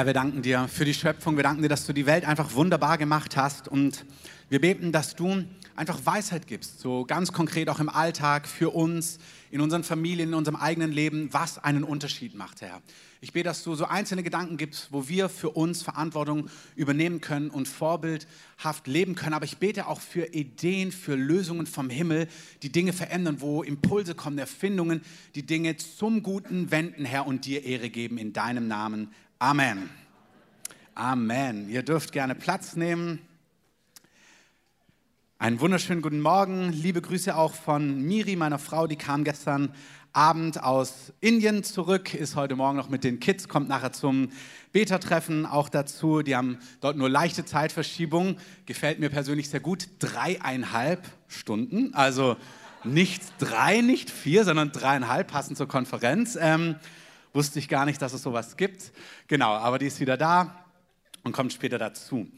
Herr, wir danken dir für die Schöpfung. Wir danken dir, dass du die Welt einfach wunderbar gemacht hast. Und wir beten, dass du einfach Weisheit gibst, so ganz konkret auch im Alltag für uns, in unseren Familien, in unserem eigenen Leben, was einen Unterschied macht, Herr. Ich bete, dass du so einzelne Gedanken gibst, wo wir für uns Verantwortung übernehmen können und vorbildhaft leben können. Aber ich bete auch für Ideen, für Lösungen vom Himmel, die Dinge verändern, wo Impulse kommen, Erfindungen, die Dinge zum Guten wenden, Herr, und dir Ehre geben in deinem Namen. Amen. Amen. Ihr dürft gerne Platz nehmen. Einen wunderschönen guten Morgen. Liebe Grüße auch von Miri, meiner Frau, die kam gestern Abend aus Indien zurück, ist heute Morgen noch mit den Kids, kommt nachher zum Beta-Treffen auch dazu. Die haben dort nur leichte Zeitverschiebung. Gefällt mir persönlich sehr gut. Dreieinhalb Stunden. Also nicht drei, nicht vier, sondern dreieinhalb, passend zur Konferenz. Ähm, Wusste ich gar nicht, dass es sowas gibt. Genau, aber die ist wieder da und kommt später dazu.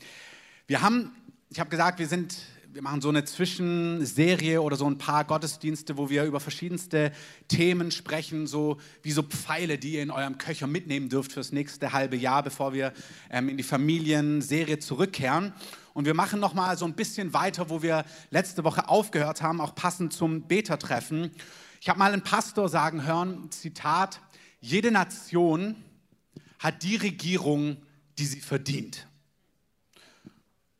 Wir haben, ich habe gesagt, wir sind wir machen so eine Zwischenserie oder so ein paar Gottesdienste, wo wir über verschiedenste Themen sprechen, so wie so Pfeile, die ihr in eurem Köcher mitnehmen dürft fürs nächste halbe Jahr, bevor wir ähm, in die Familienserie zurückkehren. Und wir machen noch mal so ein bisschen weiter, wo wir letzte Woche aufgehört haben, auch passend zum Beta-Treffen. Ich habe mal einen Pastor sagen hören, Zitat, jede Nation hat die Regierung, die sie verdient.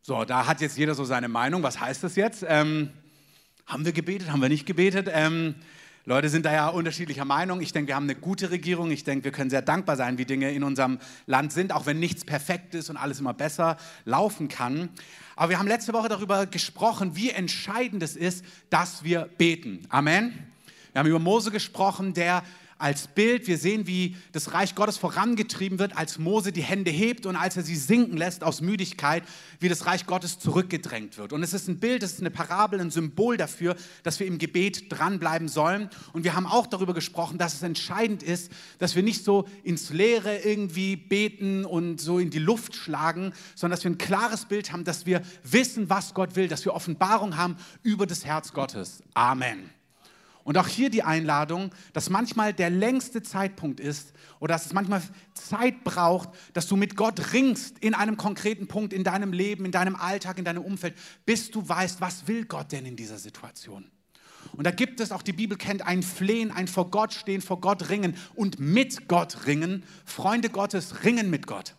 So, da hat jetzt jeder so seine Meinung. Was heißt das jetzt? Ähm, haben wir gebetet? Haben wir nicht gebetet? Ähm, Leute sind da ja unterschiedlicher Meinung. Ich denke, wir haben eine gute Regierung. Ich denke, wir können sehr dankbar sein, wie Dinge in unserem Land sind, auch wenn nichts perfekt ist und alles immer besser laufen kann. Aber wir haben letzte Woche darüber gesprochen, wie entscheidend es ist, dass wir beten. Amen. Wir haben über Mose gesprochen, der als Bild. Wir sehen, wie das Reich Gottes vorangetrieben wird, als Mose die Hände hebt und als er sie sinken lässt aus Müdigkeit, wie das Reich Gottes zurückgedrängt wird. Und es ist ein Bild, es ist eine Parabel, ein Symbol dafür, dass wir im Gebet dranbleiben sollen. Und wir haben auch darüber gesprochen, dass es entscheidend ist, dass wir nicht so ins Leere irgendwie beten und so in die Luft schlagen, sondern dass wir ein klares Bild haben, dass wir wissen, was Gott will, dass wir Offenbarung haben über das Herz Gottes. Amen. Und auch hier die Einladung, dass manchmal der längste Zeitpunkt ist oder dass es manchmal Zeit braucht, dass du mit Gott ringst in einem konkreten Punkt in deinem Leben, in deinem Alltag, in deinem Umfeld, bis du weißt, was will Gott denn in dieser Situation. Und da gibt es, auch die Bibel kennt, ein Flehen, ein vor Gott stehen, vor Gott ringen und mit Gott ringen. Freunde Gottes ringen mit Gott.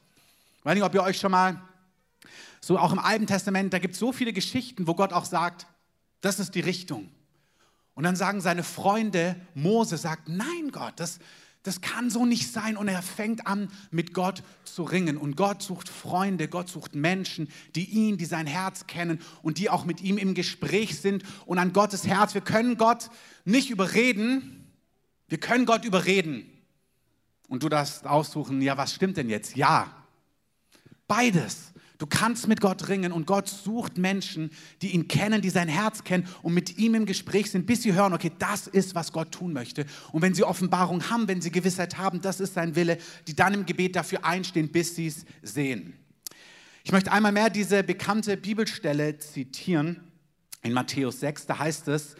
Ich weiß nicht, ob ihr euch schon mal, so auch im Alten Testament, da gibt es so viele Geschichten, wo Gott auch sagt, das ist die Richtung. Und dann sagen seine Freunde, Mose sagt, nein Gott, das, das kann so nicht sein. Und er fängt an, mit Gott zu ringen. Und Gott sucht Freunde, Gott sucht Menschen, die ihn, die sein Herz kennen und die auch mit ihm im Gespräch sind und an Gottes Herz. Wir können Gott nicht überreden, wir können Gott überreden. Und du darfst aussuchen, ja, was stimmt denn jetzt? Ja, beides. Du kannst mit Gott ringen und Gott sucht Menschen, die ihn kennen, die sein Herz kennen und mit ihm im Gespräch sind, bis sie hören, okay, das ist, was Gott tun möchte. Und wenn sie Offenbarung haben, wenn sie Gewissheit haben, das ist sein Wille, die dann im Gebet dafür einstehen, bis sie es sehen. Ich möchte einmal mehr diese bekannte Bibelstelle zitieren in Matthäus 6, da heißt es,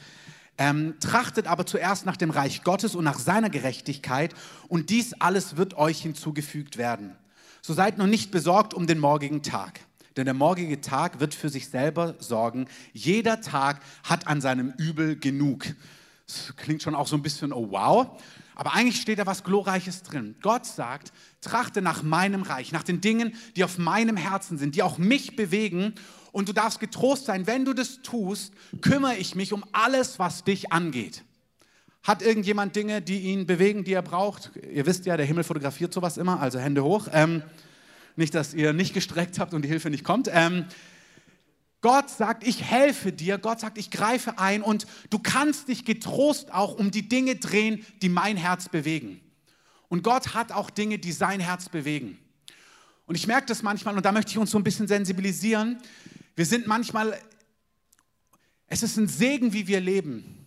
ähm, trachtet aber zuerst nach dem Reich Gottes und nach seiner Gerechtigkeit und dies alles wird euch hinzugefügt werden. So seid nun nicht besorgt um den morgigen Tag, denn der morgige Tag wird für sich selber sorgen. Jeder Tag hat an seinem Übel genug. Das klingt schon auch so ein bisschen, oh wow. Aber eigentlich steht da was Glorreiches drin. Gott sagt, trachte nach meinem Reich, nach den Dingen, die auf meinem Herzen sind, die auch mich bewegen. Und du darfst getrost sein, wenn du das tust, kümmere ich mich um alles, was dich angeht. Hat irgendjemand Dinge, die ihn bewegen, die er braucht? Ihr wisst ja, der Himmel fotografiert sowas immer, also Hände hoch. Ähm, nicht, dass ihr nicht gestreckt habt und die Hilfe nicht kommt. Ähm, Gott sagt, ich helfe dir. Gott sagt, ich greife ein und du kannst dich getrost auch um die Dinge drehen, die mein Herz bewegen. Und Gott hat auch Dinge, die sein Herz bewegen. Und ich merke das manchmal und da möchte ich uns so ein bisschen sensibilisieren. Wir sind manchmal, es ist ein Segen, wie wir leben.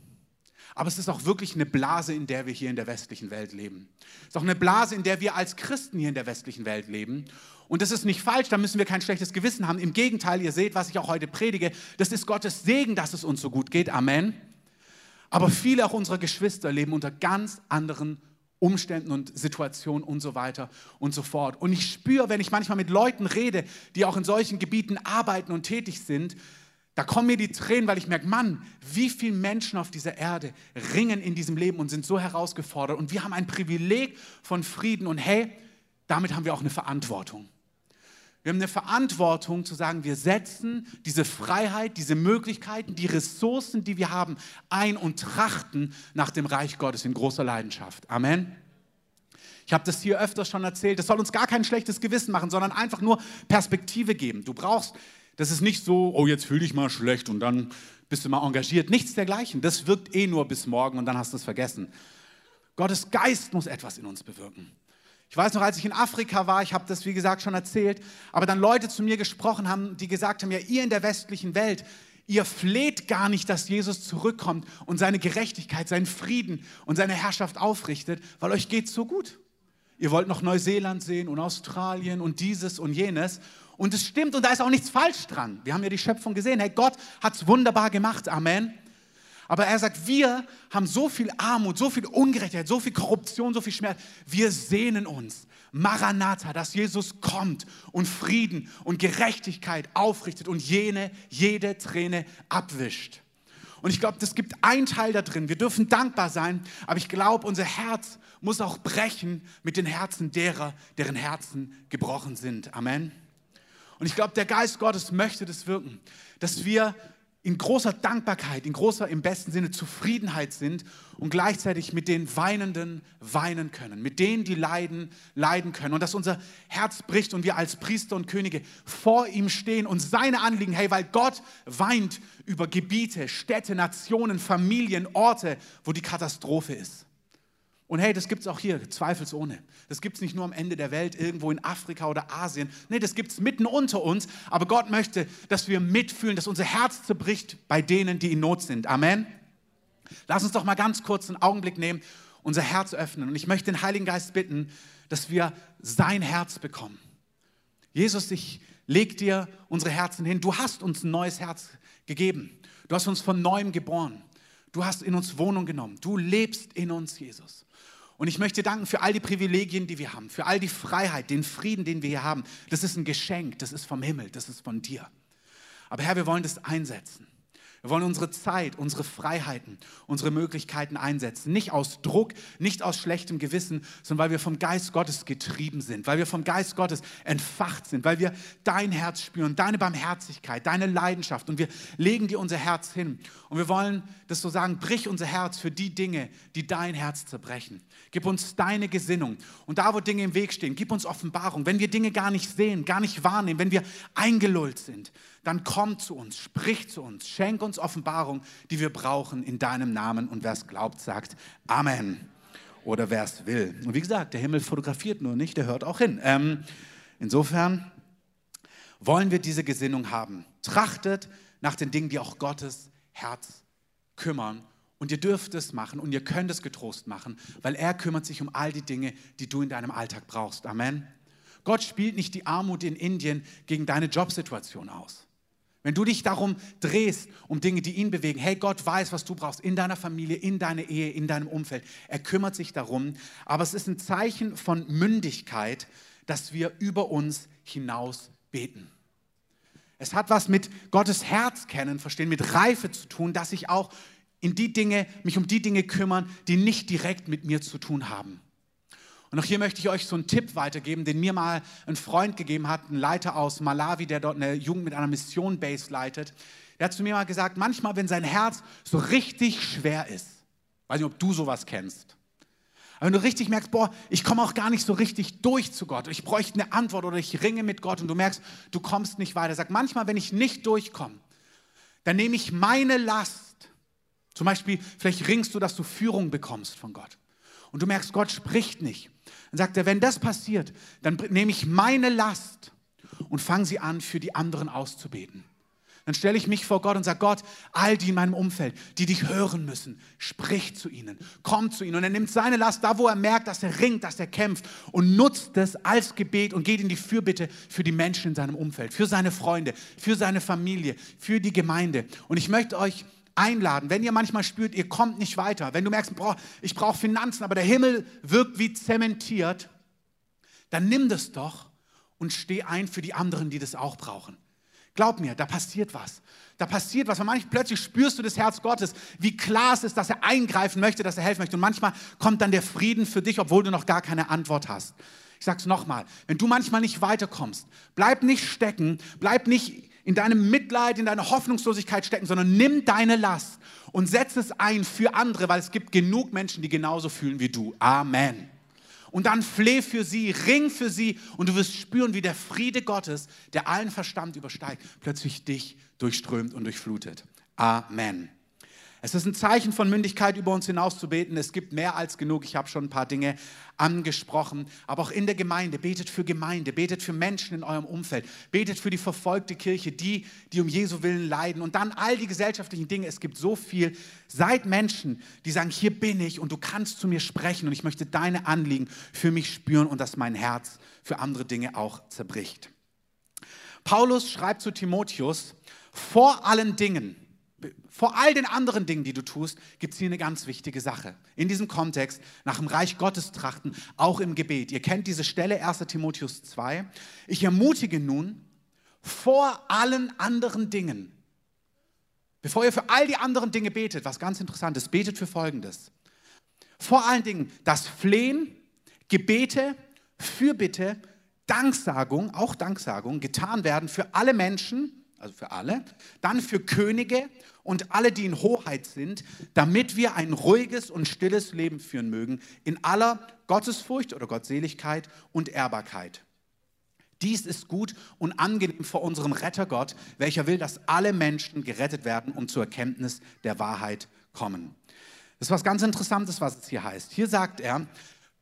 Aber es ist auch wirklich eine Blase, in der wir hier in der westlichen Welt leben. Es ist auch eine Blase, in der wir als Christen hier in der westlichen Welt leben. Und das ist nicht falsch, da müssen wir kein schlechtes Gewissen haben. Im Gegenteil, ihr seht, was ich auch heute predige, das ist Gottes Segen, dass es uns so gut geht. Amen. Aber viele auch unserer Geschwister leben unter ganz anderen Umständen und Situationen und so weiter und so fort. Und ich spüre, wenn ich manchmal mit Leuten rede, die auch in solchen Gebieten arbeiten und tätig sind, da kommen mir die Tränen, weil ich merke, Mann, wie viele Menschen auf dieser Erde ringen in diesem Leben und sind so herausgefordert. Und wir haben ein Privileg von Frieden. Und hey, damit haben wir auch eine Verantwortung. Wir haben eine Verantwortung zu sagen, wir setzen diese Freiheit, diese Möglichkeiten, die Ressourcen, die wir haben, ein und trachten nach dem Reich Gottes in großer Leidenschaft. Amen. Ich habe das hier öfters schon erzählt. Das soll uns gar kein schlechtes Gewissen machen, sondern einfach nur Perspektive geben. Du brauchst das ist nicht so, oh, jetzt fühl dich mal schlecht und dann bist du mal engagiert. Nichts dergleichen. Das wirkt eh nur bis morgen und dann hast du es vergessen. Gottes Geist muss etwas in uns bewirken. Ich weiß noch, als ich in Afrika war, ich habe das wie gesagt schon erzählt, aber dann Leute zu mir gesprochen haben, die gesagt haben, ja, ihr in der westlichen Welt, ihr fleht gar nicht, dass Jesus zurückkommt und seine Gerechtigkeit, seinen Frieden und seine Herrschaft aufrichtet, weil euch geht so gut. Ihr wollt noch Neuseeland sehen und Australien und dieses und jenes und es stimmt und da ist auch nichts falsch dran. Wir haben ja die Schöpfung gesehen. Hey, Gott hat es wunderbar gemacht. Amen. Aber er sagt, wir haben so viel Armut, so viel Ungerechtigkeit, so viel Korruption, so viel Schmerz. Wir sehnen uns. Maranatha, dass Jesus kommt und Frieden und Gerechtigkeit aufrichtet und jene, jede Träne abwischt. Und ich glaube, das gibt einen Teil da drin. Wir dürfen dankbar sein, aber ich glaube, unser Herz muss auch brechen mit den Herzen derer, deren Herzen gebrochen sind. Amen. Und ich glaube, der Geist Gottes möchte das wirken, dass wir in großer Dankbarkeit, in großer, im besten Sinne Zufriedenheit sind und gleichzeitig mit den Weinenden weinen können, mit denen, die leiden, leiden können. Und dass unser Herz bricht und wir als Priester und Könige vor ihm stehen und seine Anliegen, hey, weil Gott weint über Gebiete, Städte, Nationen, Familien, Orte, wo die Katastrophe ist. Und hey, das gibt es auch hier, zweifelsohne. Das gibt es nicht nur am Ende der Welt, irgendwo in Afrika oder Asien. Nee, das gibt es mitten unter uns. Aber Gott möchte, dass wir mitfühlen, dass unser Herz zerbricht bei denen, die in Not sind. Amen. Lass uns doch mal ganz kurz einen Augenblick nehmen, unser Herz öffnen. Und ich möchte den Heiligen Geist bitten, dass wir sein Herz bekommen. Jesus, ich leg dir unsere Herzen hin. Du hast uns ein neues Herz gegeben. Du hast uns von neuem geboren. Du hast in uns Wohnung genommen. Du lebst in uns, Jesus. Und ich möchte danken für all die Privilegien, die wir haben, für all die Freiheit, den Frieden, den wir hier haben. Das ist ein Geschenk, das ist vom Himmel, das ist von dir. Aber Herr, wir wollen das einsetzen. Wir wollen unsere Zeit, unsere Freiheiten, unsere Möglichkeiten einsetzen. Nicht aus Druck, nicht aus schlechtem Gewissen, sondern weil wir vom Geist Gottes getrieben sind, weil wir vom Geist Gottes entfacht sind, weil wir dein Herz spüren, deine Barmherzigkeit, deine Leidenschaft. Und wir legen dir unser Herz hin. Und wir wollen das so sagen, brich unser Herz für die Dinge, die dein Herz zerbrechen. Gib uns deine Gesinnung. Und da, wo Dinge im Weg stehen, gib uns Offenbarung. Wenn wir Dinge gar nicht sehen, gar nicht wahrnehmen, wenn wir eingelullt sind, dann komm zu uns, sprich zu uns, schenk uns Offenbarung, die wir brauchen in deinem Namen. Und wer es glaubt, sagt Amen. Oder wer es will. Und wie gesagt, der Himmel fotografiert nur nicht, der hört auch hin. Ähm, insofern wollen wir diese Gesinnung haben. Trachtet nach den Dingen, die auch Gottes Herz kümmern. Und ihr dürft es machen und ihr könnt es getrost machen, weil er kümmert sich um all die Dinge, die du in deinem Alltag brauchst. Amen. Gott spielt nicht die Armut in Indien gegen deine Jobsituation aus. Wenn du dich darum drehst, um Dinge, die ihn bewegen, hey, Gott weiß, was du brauchst in deiner Familie, in deiner Ehe, in deinem Umfeld. Er kümmert sich darum. Aber es ist ein Zeichen von Mündigkeit, dass wir über uns hinaus beten. Es hat was mit Gottes Herz kennen, verstehen, mit Reife zu tun, dass ich auch in die Dinge, mich um die Dinge kümmern, die nicht direkt mit mir zu tun haben. Und auch hier möchte ich euch so einen Tipp weitergeben, den mir mal ein Freund gegeben hat, ein Leiter aus Malawi, der dort eine Jugend mit einer Mission Base leitet. Der hat zu mir mal gesagt, manchmal, wenn sein Herz so richtig schwer ist, weiß nicht, ob du sowas kennst, aber wenn du richtig merkst, boah, ich komme auch gar nicht so richtig durch zu Gott, ich bräuchte eine Antwort oder ich ringe mit Gott und du merkst, du kommst nicht weiter. Sag manchmal, wenn ich nicht durchkomme, dann nehme ich meine Last. Zum Beispiel, vielleicht ringst du, dass du Führung bekommst von Gott. Und du merkst, Gott spricht nicht. Dann sagt er, wenn das passiert, dann nehme ich meine Last und fange sie an, für die anderen auszubeten. Dann stelle ich mich vor Gott und sage, Gott, all die in meinem Umfeld, die dich hören müssen, sprich zu ihnen, komm zu ihnen. Und er nimmt seine Last da, wo er merkt, dass er ringt, dass er kämpft und nutzt es als Gebet und geht in die Fürbitte für die Menschen in seinem Umfeld, für seine Freunde, für seine Familie, für die Gemeinde. Und ich möchte euch einladen. Wenn ihr manchmal spürt, ihr kommt nicht weiter, wenn du merkst, ich brauche Finanzen, aber der Himmel wirkt wie zementiert, dann nimm das doch und steh ein für die anderen, die das auch brauchen. Glaub mir, da passiert was. Da passiert was. Und manchmal plötzlich spürst du das Herz Gottes, wie klar es ist, dass er eingreifen möchte, dass er helfen möchte. Und manchmal kommt dann der Frieden für dich, obwohl du noch gar keine Antwort hast. Ich sage es nochmal, wenn du manchmal nicht weiterkommst, bleib nicht stecken, bleib nicht in deinem Mitleid, in deiner Hoffnungslosigkeit stecken, sondern nimm deine Last und setz es ein für andere, weil es gibt genug Menschen, die genauso fühlen wie du. Amen und dann fleh für sie, ring für sie und du wirst spüren, wie der Friede Gottes, der allen Verstand übersteigt, plötzlich dich durchströmt und durchflutet. Amen. Es ist ein Zeichen von Mündigkeit, über uns hinaus zu beten. Es gibt mehr als genug. Ich habe schon ein paar Dinge angesprochen. Aber auch in der Gemeinde, betet für Gemeinde, betet für Menschen in eurem Umfeld, betet für die verfolgte Kirche, die, die um Jesu Willen leiden. Und dann all die gesellschaftlichen Dinge. Es gibt so viel. Seid Menschen, die sagen, hier bin ich und du kannst zu mir sprechen und ich möchte deine Anliegen für mich spüren und dass mein Herz für andere Dinge auch zerbricht. Paulus schreibt zu Timotheus, vor allen Dingen, vor all den anderen Dingen, die du tust, gibt es hier eine ganz wichtige Sache. In diesem Kontext, nach dem Reich Gottes trachten, auch im Gebet. Ihr kennt diese Stelle, 1 Timotheus 2. Ich ermutige nun, vor allen anderen Dingen, bevor ihr für all die anderen Dinge betet, was ganz interessant ist, betet für Folgendes. Vor allen Dingen das Flehen, Gebete, Fürbitte, Danksagung, auch Danksagung, getan werden für alle Menschen, also für alle, dann für Könige und alle, die in Hoheit sind, damit wir ein ruhiges und stilles Leben führen mögen, in aller Gottesfurcht oder Gottseligkeit und Ehrbarkeit. Dies ist gut und angenehm vor unserem Rettergott, welcher will, dass alle Menschen gerettet werden und zur Erkenntnis der Wahrheit kommen. Das ist was ganz Interessantes, was es hier heißt. Hier sagt er,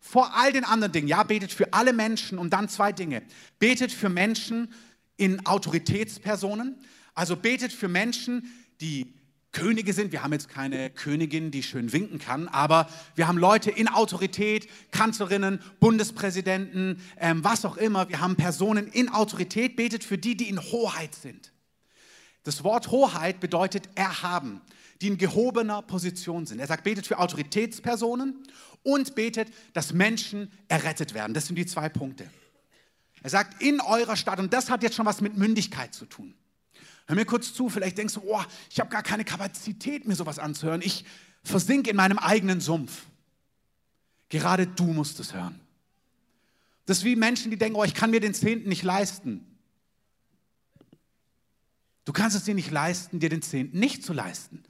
vor all den anderen Dingen, ja, betet für alle Menschen und dann zwei Dinge. Betet für Menschen, in Autoritätspersonen. Also betet für Menschen, die Könige sind. Wir haben jetzt keine Königin, die schön winken kann, aber wir haben Leute in Autorität, Kanzlerinnen, Bundespräsidenten, ähm, was auch immer. Wir haben Personen in Autorität. Betet für die, die in Hoheit sind. Das Wort Hoheit bedeutet erhaben, die in gehobener Position sind. Er sagt, betet für Autoritätspersonen und betet, dass Menschen errettet werden. Das sind die zwei Punkte. Er sagt, in eurer Stadt, und das hat jetzt schon was mit Mündigkeit zu tun. Hör mir kurz zu, vielleicht denkst du, oh, ich habe gar keine Kapazität, mir sowas anzuhören. Ich versinke in meinem eigenen Sumpf. Gerade du musst es hören. Das ist wie Menschen, die denken, oh, ich kann mir den Zehnten nicht leisten. Du kannst es dir nicht leisten, dir den Zehnten nicht zu leisten.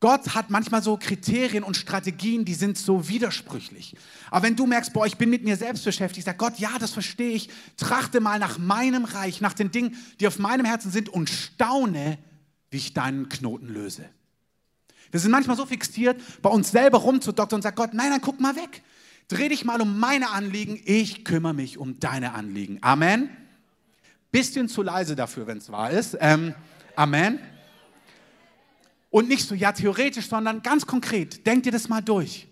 Gott hat manchmal so Kriterien und Strategien, die sind so widersprüchlich. Aber wenn du merkst, boah, ich bin mit mir selbst beschäftigt, sag Gott, ja, das verstehe ich. Trachte mal nach meinem Reich, nach den Dingen, die auf meinem Herzen sind und staune, wie ich deinen Knoten löse. Wir sind manchmal so fixiert, bei uns selber rumzudoktern und sagen, Gott, nein, dann guck mal weg. Dreh dich mal um meine Anliegen, ich kümmere mich um deine Anliegen. Amen. Bisschen zu leise dafür, wenn es wahr ist. Ähm, Amen. Und nicht so, ja, theoretisch, sondern ganz konkret. Denk dir das mal durch.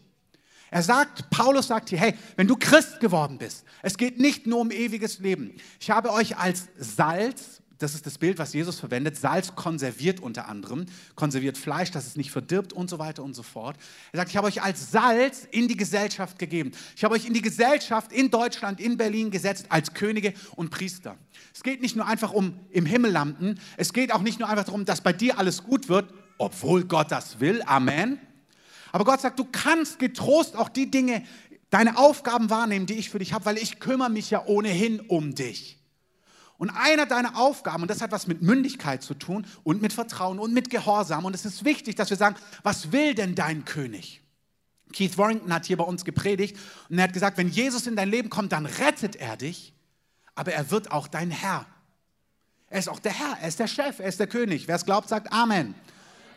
Er sagt, Paulus sagt hier, hey, wenn du Christ geworden bist, es geht nicht nur um ewiges Leben. Ich habe euch als Salz, das ist das Bild, was Jesus verwendet, Salz konserviert unter anderem, konserviert Fleisch, dass es nicht verdirbt und so weiter und so fort. Er sagt, ich habe euch als Salz in die Gesellschaft gegeben. Ich habe euch in die Gesellschaft in Deutschland, in Berlin gesetzt als Könige und Priester. Es geht nicht nur einfach um im Himmel landen, es geht auch nicht nur einfach darum, dass bei dir alles gut wird, obwohl Gott das will. Amen. Aber Gott sagt, du kannst getrost auch die Dinge, deine Aufgaben wahrnehmen, die ich für dich habe, weil ich kümmere mich ja ohnehin um dich. Und einer deiner Aufgaben, und das hat was mit Mündigkeit zu tun und mit Vertrauen und mit Gehorsam. Und es ist wichtig, dass wir sagen, was will denn dein König? Keith Warrington hat hier bei uns gepredigt und er hat gesagt, wenn Jesus in dein Leben kommt, dann rettet er dich, aber er wird auch dein Herr. Er ist auch der Herr, er ist der Chef, er ist der König. Wer es glaubt, sagt Amen.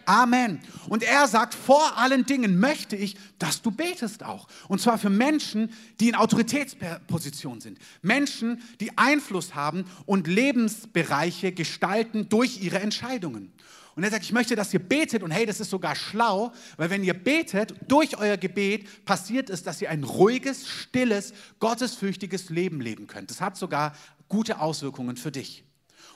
Amen. Und er sagt, vor allen Dingen möchte ich, dass du betest auch. Und zwar für Menschen, die in Autoritätsposition sind. Menschen, die Einfluss haben und Lebensbereiche gestalten durch ihre Entscheidungen. Und er sagt, ich möchte, dass ihr betet und hey, das ist sogar schlau, weil wenn ihr betet, durch euer Gebet passiert es, dass ihr ein ruhiges, stilles, gottesfürchtiges Leben leben könnt. Das hat sogar gute Auswirkungen für dich.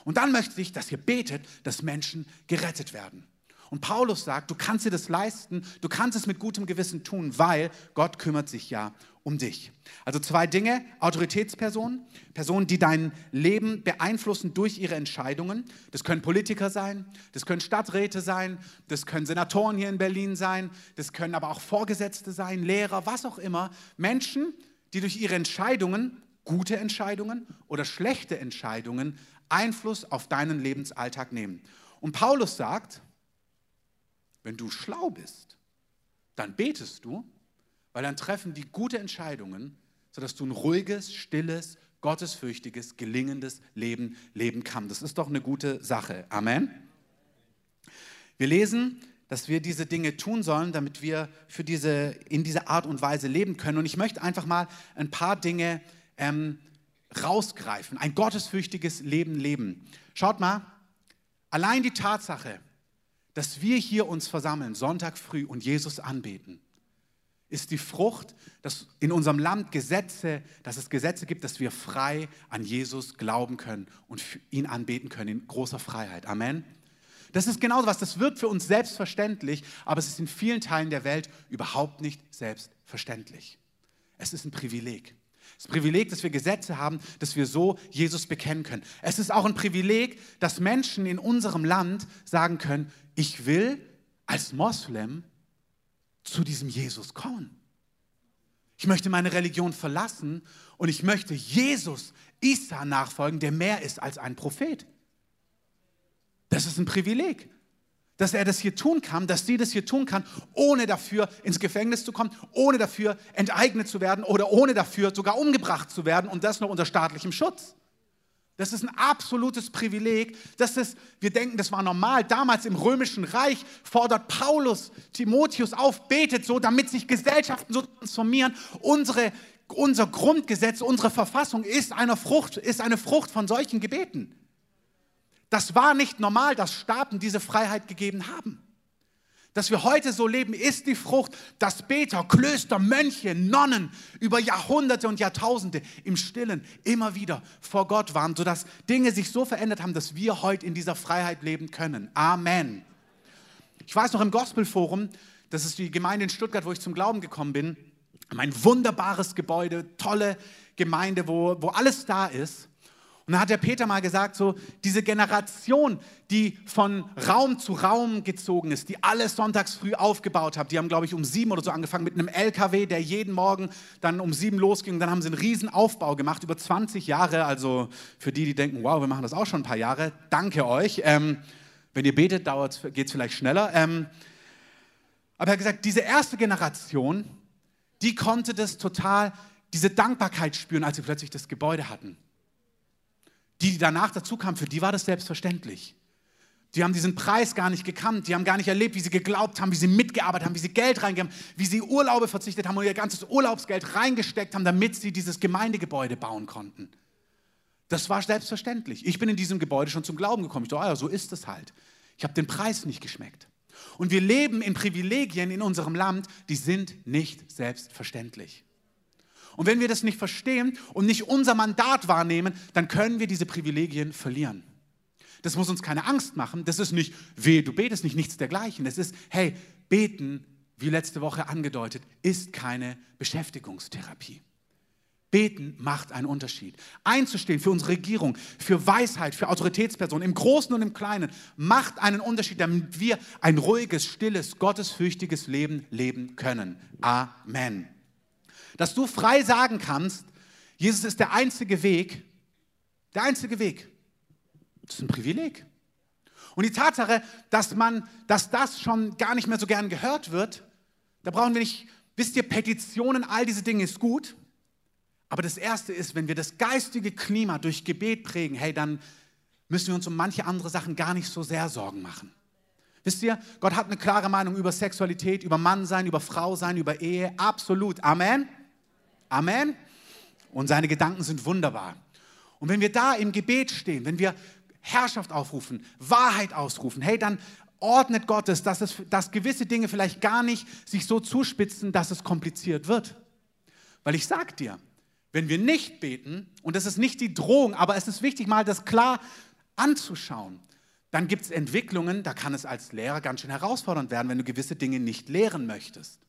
Und dann möchte ich, dass ihr betet, dass Menschen gerettet werden. Und Paulus sagt, du kannst dir das leisten, du kannst es mit gutem Gewissen tun, weil Gott kümmert sich ja um dich. Also zwei Dinge, Autoritätspersonen, Personen, die dein Leben beeinflussen durch ihre Entscheidungen. Das können Politiker sein, das können Stadträte sein, das können Senatoren hier in Berlin sein, das können aber auch Vorgesetzte sein, Lehrer, was auch immer. Menschen, die durch ihre Entscheidungen, gute Entscheidungen oder schlechte Entscheidungen, Einfluss auf deinen Lebensalltag nehmen. Und Paulus sagt, wenn du schlau bist, dann betest du, weil dann treffen die gute Entscheidungen, sodass du ein ruhiges, stilles, gottesfürchtiges, gelingendes Leben leben kannst. Das ist doch eine gute Sache. Amen. Wir lesen, dass wir diese Dinge tun sollen, damit wir für diese, in dieser Art und Weise leben können. Und ich möchte einfach mal ein paar Dinge ähm, rausgreifen, ein gottesfürchtiges Leben leben. Schaut mal, allein die Tatsache, dass wir hier uns versammeln, Sonntag früh und Jesus anbeten, ist die Frucht, dass in unserem Land Gesetze, dass es Gesetze gibt, dass wir frei an Jesus glauben können und ihn anbeten können in großer Freiheit. Amen. Das ist genauso was, das wirkt für uns selbstverständlich, aber es ist in vielen Teilen der Welt überhaupt nicht selbstverständlich. Es ist ein Privileg. Das Privileg, dass wir Gesetze haben, dass wir so Jesus bekennen können. Es ist auch ein Privileg, dass Menschen in unserem Land sagen können, ich will als Moslem zu diesem Jesus kommen. Ich möchte meine Religion verlassen und ich möchte Jesus, Isa nachfolgen, der mehr ist als ein Prophet. Das ist ein Privileg dass er das hier tun kann, dass sie das hier tun kann, ohne dafür ins Gefängnis zu kommen, ohne dafür enteignet zu werden oder ohne dafür sogar umgebracht zu werden und das noch unter staatlichem Schutz. Das ist ein absolutes Privileg. Das ist, wir denken, das war normal. Damals im Römischen Reich fordert Paulus Timotheus auf, betet so, damit sich Gesellschaften so transformieren. Unsere, unser Grundgesetz, unsere Verfassung ist eine Frucht, ist eine Frucht von solchen Gebeten. Das war nicht normal, dass Staaten diese Freiheit gegeben haben. Dass wir heute so leben, ist die Frucht, dass Beter, Klöster, Mönche, Nonnen über Jahrhunderte und Jahrtausende im Stillen immer wieder vor Gott waren, sodass Dinge sich so verändert haben, dass wir heute in dieser Freiheit leben können. Amen. Ich weiß noch im Gospelforum, das ist die Gemeinde in Stuttgart, wo ich zum Glauben gekommen bin, ein wunderbares Gebäude, tolle Gemeinde, wo, wo alles da ist. Und da hat der Peter mal gesagt, so diese Generation, die von Raum zu Raum gezogen ist, die alles sonntags früh aufgebaut hat, die haben, glaube ich, um sieben oder so angefangen mit einem LKW, der jeden Morgen dann um sieben losging. Und dann haben sie einen riesen Aufbau gemacht, über 20 Jahre. Also für die, die denken, wow, wir machen das auch schon ein paar Jahre, danke euch. Ähm, wenn ihr betet, geht es vielleicht schneller. Ähm, aber er hat gesagt, diese erste Generation, die konnte das total, diese Dankbarkeit spüren, als sie plötzlich das Gebäude hatten. Die, die danach dazu kamen, für die war das selbstverständlich. Die haben diesen Preis gar nicht gekannt, die haben gar nicht erlebt, wie sie geglaubt haben, wie sie mitgearbeitet haben, wie sie Geld reingegeben haben, wie sie Urlaube verzichtet haben und ihr ganzes Urlaubsgeld reingesteckt haben, damit sie dieses Gemeindegebäude bauen konnten. Das war selbstverständlich. Ich bin in diesem Gebäude schon zum Glauben gekommen. Ich dachte, ah ja, so ist es halt. Ich habe den Preis nicht geschmeckt. Und wir leben in Privilegien in unserem Land, die sind nicht selbstverständlich. Und wenn wir das nicht verstehen und nicht unser Mandat wahrnehmen, dann können wir diese Privilegien verlieren. Das muss uns keine Angst machen. Das ist nicht, weh, du betest nicht, nichts dergleichen. Das ist, hey, beten, wie letzte Woche angedeutet, ist keine Beschäftigungstherapie. Beten macht einen Unterschied. Einzustehen für unsere Regierung, für Weisheit, für Autoritätspersonen, im Großen und im Kleinen, macht einen Unterschied, damit wir ein ruhiges, stilles, gottesfürchtiges Leben leben können. Amen. Dass du frei sagen kannst, Jesus ist der einzige Weg, der einzige Weg. Das ist ein Privileg. Und die Tatsache, dass man, dass das schon gar nicht mehr so gern gehört wird, da brauchen wir nicht, wisst ihr, Petitionen, all diese Dinge ist gut. Aber das Erste ist, wenn wir das geistige Klima durch Gebet prägen, hey, dann müssen wir uns um manche andere Sachen gar nicht so sehr Sorgen machen. Wisst ihr, Gott hat eine klare Meinung über Sexualität, über Mannsein, über Frausein, über Ehe. Absolut. Amen. Amen. Und seine Gedanken sind wunderbar. Und wenn wir da im Gebet stehen, wenn wir Herrschaft aufrufen, Wahrheit ausrufen, hey, dann ordnet Gott es, dass, es, dass gewisse Dinge vielleicht gar nicht sich so zuspitzen, dass es kompliziert wird. Weil ich sag dir, wenn wir nicht beten, und das ist nicht die Drohung, aber es ist wichtig, mal das klar anzuschauen. Dann gibt es Entwicklungen, da kann es als Lehrer ganz schön herausfordernd werden, wenn du gewisse Dinge nicht lehren möchtest.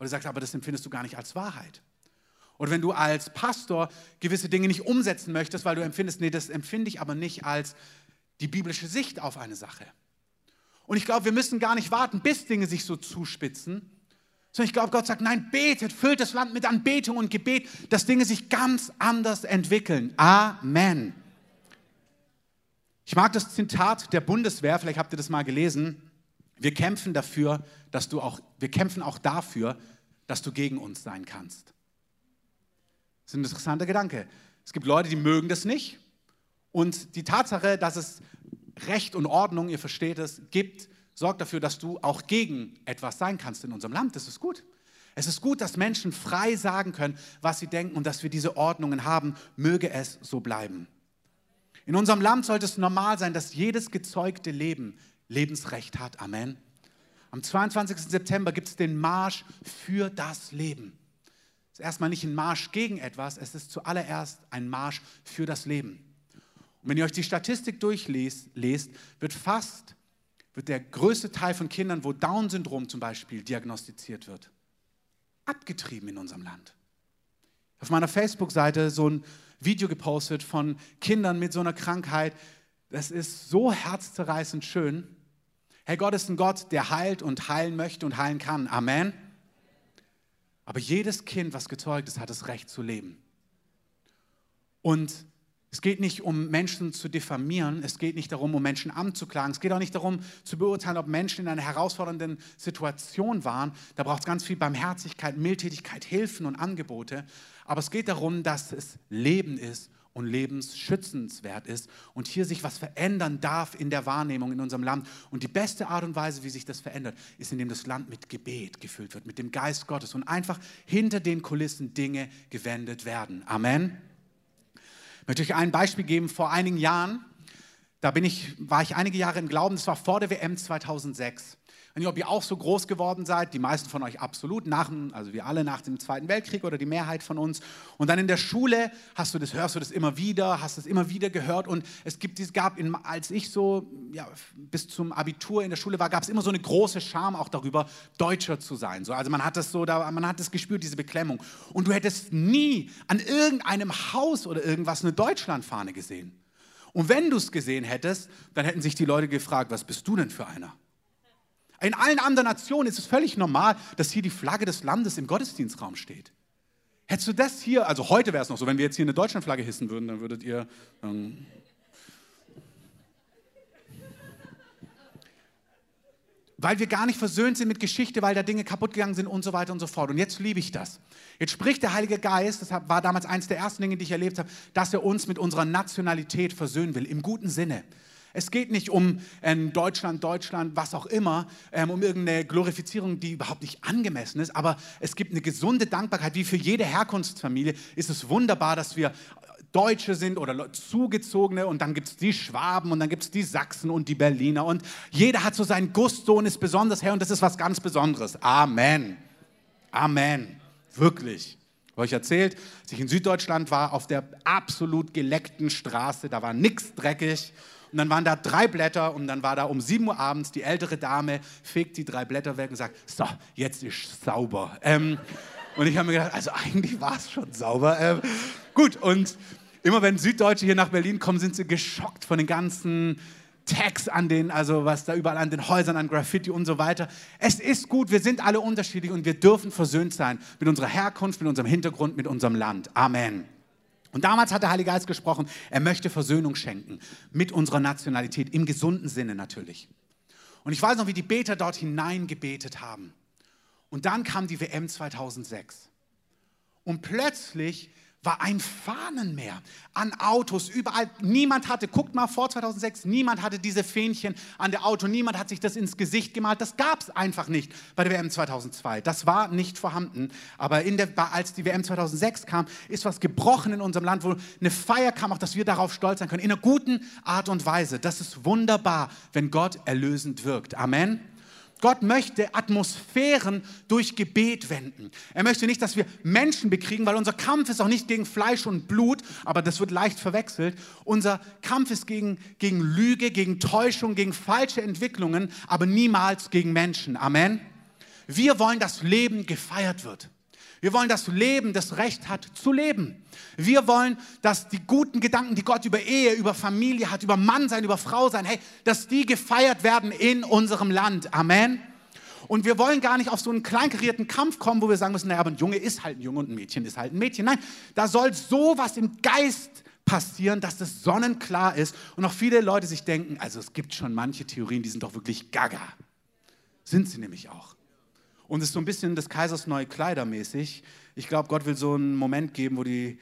Oder sagst, aber das empfindest du gar nicht als Wahrheit. Oder wenn du als Pastor gewisse Dinge nicht umsetzen möchtest, weil du empfindest, nee, das empfinde ich aber nicht als die biblische Sicht auf eine Sache. Und ich glaube, wir müssen gar nicht warten, bis Dinge sich so zuspitzen, sondern ich glaube, Gott sagt, nein, betet, füllt das Land mit Anbetung und Gebet, dass Dinge sich ganz anders entwickeln. Amen. Ich mag das Zitat der Bundeswehr, vielleicht habt ihr das mal gelesen. Wir kämpfen dafür, dass du auch, wir kämpfen auch dafür, dass du gegen uns sein kannst. Das ist ein interessanter Gedanke. Es gibt Leute, die mögen das nicht. Und die Tatsache, dass es Recht und Ordnung, ihr versteht es, gibt, sorgt dafür, dass du auch gegen etwas sein kannst in unserem Land. Das ist gut. Es ist gut, dass Menschen frei sagen können, was sie denken und dass wir diese Ordnungen haben. Möge es so bleiben. In unserem Land sollte es normal sein, dass jedes gezeugte Leben Lebensrecht hat. Amen. Am 22. September gibt es den Marsch für das Leben. Es ist erstmal nicht ein Marsch gegen etwas, es ist zuallererst ein Marsch für das Leben. Und wenn ihr euch die Statistik durchlest, wird fast wird der größte Teil von Kindern, wo Down-Syndrom zum Beispiel diagnostiziert wird, abgetrieben in unserem Land. Auf meiner Facebook-Seite so ein Video gepostet von Kindern mit so einer Krankheit. Das ist so herzzerreißend schön. Hey, Gott ist ein Gott, der heilt und heilen möchte und heilen kann. Amen. Aber jedes Kind, was gezeugt ist, hat das Recht zu leben. Und es geht nicht um Menschen zu diffamieren, es geht nicht darum, um Menschen anzuklagen, es geht auch nicht darum zu beurteilen, ob Menschen in einer herausfordernden Situation waren. Da braucht es ganz viel Barmherzigkeit, Mildtätigkeit, Hilfen und Angebote. Aber es geht darum, dass es Leben ist und lebensschützenswert ist und hier sich was verändern darf in der Wahrnehmung in unserem Land. Und die beste Art und Weise, wie sich das verändert, ist, indem das Land mit Gebet gefüllt wird, mit dem Geist Gottes und einfach hinter den Kulissen Dinge gewendet werden. Amen. Ich möchte euch ein Beispiel geben. Vor einigen Jahren, da bin ich, war ich einige Jahre im Glauben, das war vor der WM 2006. Ich weiß nicht, ob ihr auch so groß geworden seid, die meisten von euch absolut, nach, also wir alle nach dem Zweiten Weltkrieg oder die Mehrheit von uns. Und dann in der Schule hast du das, hörst du das immer wieder, hast es immer wieder gehört. Und es gibt, es gab, in, als ich so ja, bis zum Abitur in der Schule war, gab es immer so eine große Scham auch darüber, Deutscher zu sein. So, also man hat das so, da, man hat das gespürt, diese Beklemmung. Und du hättest nie an irgendeinem Haus oder irgendwas eine Deutschlandfahne gesehen. Und wenn du es gesehen hättest, dann hätten sich die Leute gefragt, was bist du denn für einer? In allen anderen Nationen ist es völlig normal, dass hier die Flagge des Landes im Gottesdienstraum steht. Hättest du das hier, also heute wäre es noch so, wenn wir jetzt hier eine Deutschlandflagge hissen würden, dann würdet ihr. Ähm, weil wir gar nicht versöhnt sind mit Geschichte, weil da Dinge kaputt gegangen sind und so weiter und so fort. Und jetzt liebe ich das. Jetzt spricht der Heilige Geist, das war damals eines der ersten Dinge, die ich erlebt habe, dass er uns mit unserer Nationalität versöhnen will, im guten Sinne. Es geht nicht um ähm, Deutschland, Deutschland, was auch immer, ähm, um irgendeine Glorifizierung, die überhaupt nicht angemessen ist, aber es gibt eine gesunde Dankbarkeit, wie für jede Herkunftsfamilie ist es wunderbar, dass wir Deutsche sind oder Zugezogene und dann gibt es die Schwaben und dann gibt es die Sachsen und die Berliner und jeder hat so seinen Gusto und ist besonders her und das ist was ganz Besonderes. Amen. Amen. Wirklich. Ich habe euch erzählt, als ich in Süddeutschland war, auf der absolut geleckten Straße, da war nichts dreckig und dann waren da drei Blätter und dann war da um 7 Uhr abends die ältere Dame, fegt die drei Blätter weg und sagt, so, jetzt ist sauber. Ähm, und ich habe mir gedacht, also eigentlich war es schon sauber. Ähm, gut, und immer wenn Süddeutsche hier nach Berlin kommen, sind sie geschockt von den ganzen Tags an den, also was da überall an den Häusern, an Graffiti und so weiter. Es ist gut, wir sind alle unterschiedlich und wir dürfen versöhnt sein mit unserer Herkunft, mit unserem Hintergrund, mit unserem Land. Amen. Und damals hat der Heilige Geist gesprochen, er möchte Versöhnung schenken mit unserer Nationalität, im gesunden Sinne natürlich. Und ich weiß noch, wie die Beter dort hineingebetet haben. Und dann kam die WM 2006. Und plötzlich war ein Fahnenmeer an Autos, überall. Niemand hatte, guckt mal vor 2006, niemand hatte diese Fähnchen an der Auto, niemand hat sich das ins Gesicht gemalt. Das gab es einfach nicht bei der WM 2002. Das war nicht vorhanden. Aber der, als die WM 2006 kam, ist was gebrochen in unserem Land, wo eine Feier kam, auch dass wir darauf stolz sein können, in einer guten Art und Weise. Das ist wunderbar, wenn Gott erlösend wirkt. Amen. Gott möchte Atmosphären durch Gebet wenden. Er möchte nicht, dass wir Menschen bekriegen, weil unser Kampf ist auch nicht gegen Fleisch und Blut, aber das wird leicht verwechselt. Unser Kampf ist gegen, gegen Lüge, gegen Täuschung, gegen falsche Entwicklungen, aber niemals gegen Menschen. Amen. Wir wollen, dass Leben gefeiert wird. Wir wollen das Leben, das Recht hat zu leben. Wir wollen, dass die guten Gedanken, die Gott über Ehe, über Familie hat, über Mann sein, über Frau sein, hey, dass die gefeiert werden in unserem Land. Amen. Und wir wollen gar nicht auf so einen kleinkarierten Kampf kommen, wo wir sagen müssen, naja, aber ein Junge ist halt ein Junge und ein Mädchen ist halt ein Mädchen. Nein, da soll sowas im Geist passieren, dass das sonnenklar ist und auch viele Leute sich denken, also es gibt schon manche Theorien, die sind doch wirklich gaga. Sind sie nämlich auch. Und es ist so ein bisschen des Kaisers neue Kleider mäßig. Ich glaube, Gott will so einen Moment geben, wo die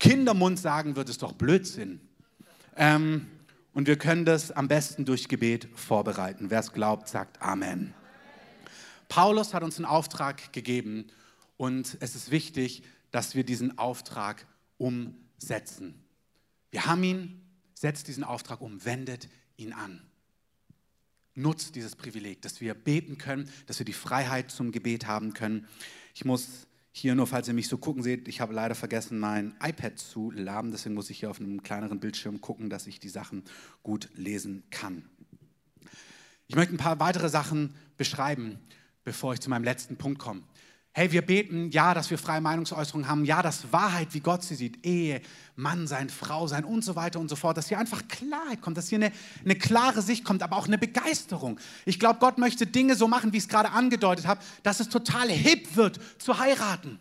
Kindermund sagen wird, es ist doch Blödsinn. Ähm, und wir können das am besten durch Gebet vorbereiten. Wer es glaubt, sagt Amen. Paulus hat uns einen Auftrag gegeben und es ist wichtig, dass wir diesen Auftrag umsetzen. Wir haben ihn, setzt diesen Auftrag um, wendet ihn an nutzt dieses Privileg, dass wir beten können, dass wir die Freiheit zum Gebet haben können. Ich muss hier nur, falls ihr mich so gucken seht, ich habe leider vergessen, mein iPad zu laden, deswegen muss ich hier auf einem kleineren Bildschirm gucken, dass ich die Sachen gut lesen kann. Ich möchte ein paar weitere Sachen beschreiben, bevor ich zu meinem letzten Punkt komme. Hey, wir beten, ja, dass wir freie Meinungsäußerung haben, ja, dass Wahrheit, wie Gott sie sieht, Ehe, Mann sein, Frau sein und so weiter und so fort, dass hier einfach Klarheit kommt, dass hier eine, eine klare Sicht kommt, aber auch eine Begeisterung. Ich glaube, Gott möchte Dinge so machen, wie ich es gerade angedeutet habe, dass es total hip wird zu heiraten.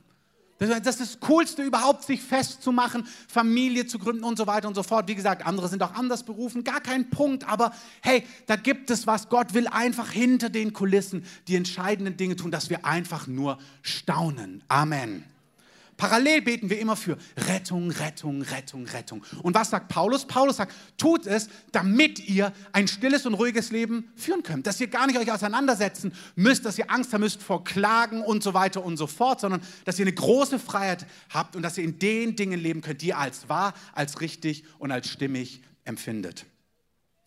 Das ist das Coolste überhaupt, sich festzumachen, Familie zu gründen und so weiter und so fort. Wie gesagt, andere sind auch anders berufen, gar kein Punkt. Aber hey, da gibt es was. Gott will einfach hinter den Kulissen die entscheidenden Dinge tun, dass wir einfach nur staunen. Amen. Parallel beten wir immer für Rettung, Rettung, Rettung, Rettung. Und was sagt Paulus? Paulus sagt, tut es, damit ihr ein stilles und ruhiges Leben führen könnt. Dass ihr gar nicht euch auseinandersetzen müsst, dass ihr Angst haben müsst vor Klagen und so weiter und so fort, sondern dass ihr eine große Freiheit habt und dass ihr in den Dingen leben könnt, die ihr als wahr, als richtig und als stimmig empfindet.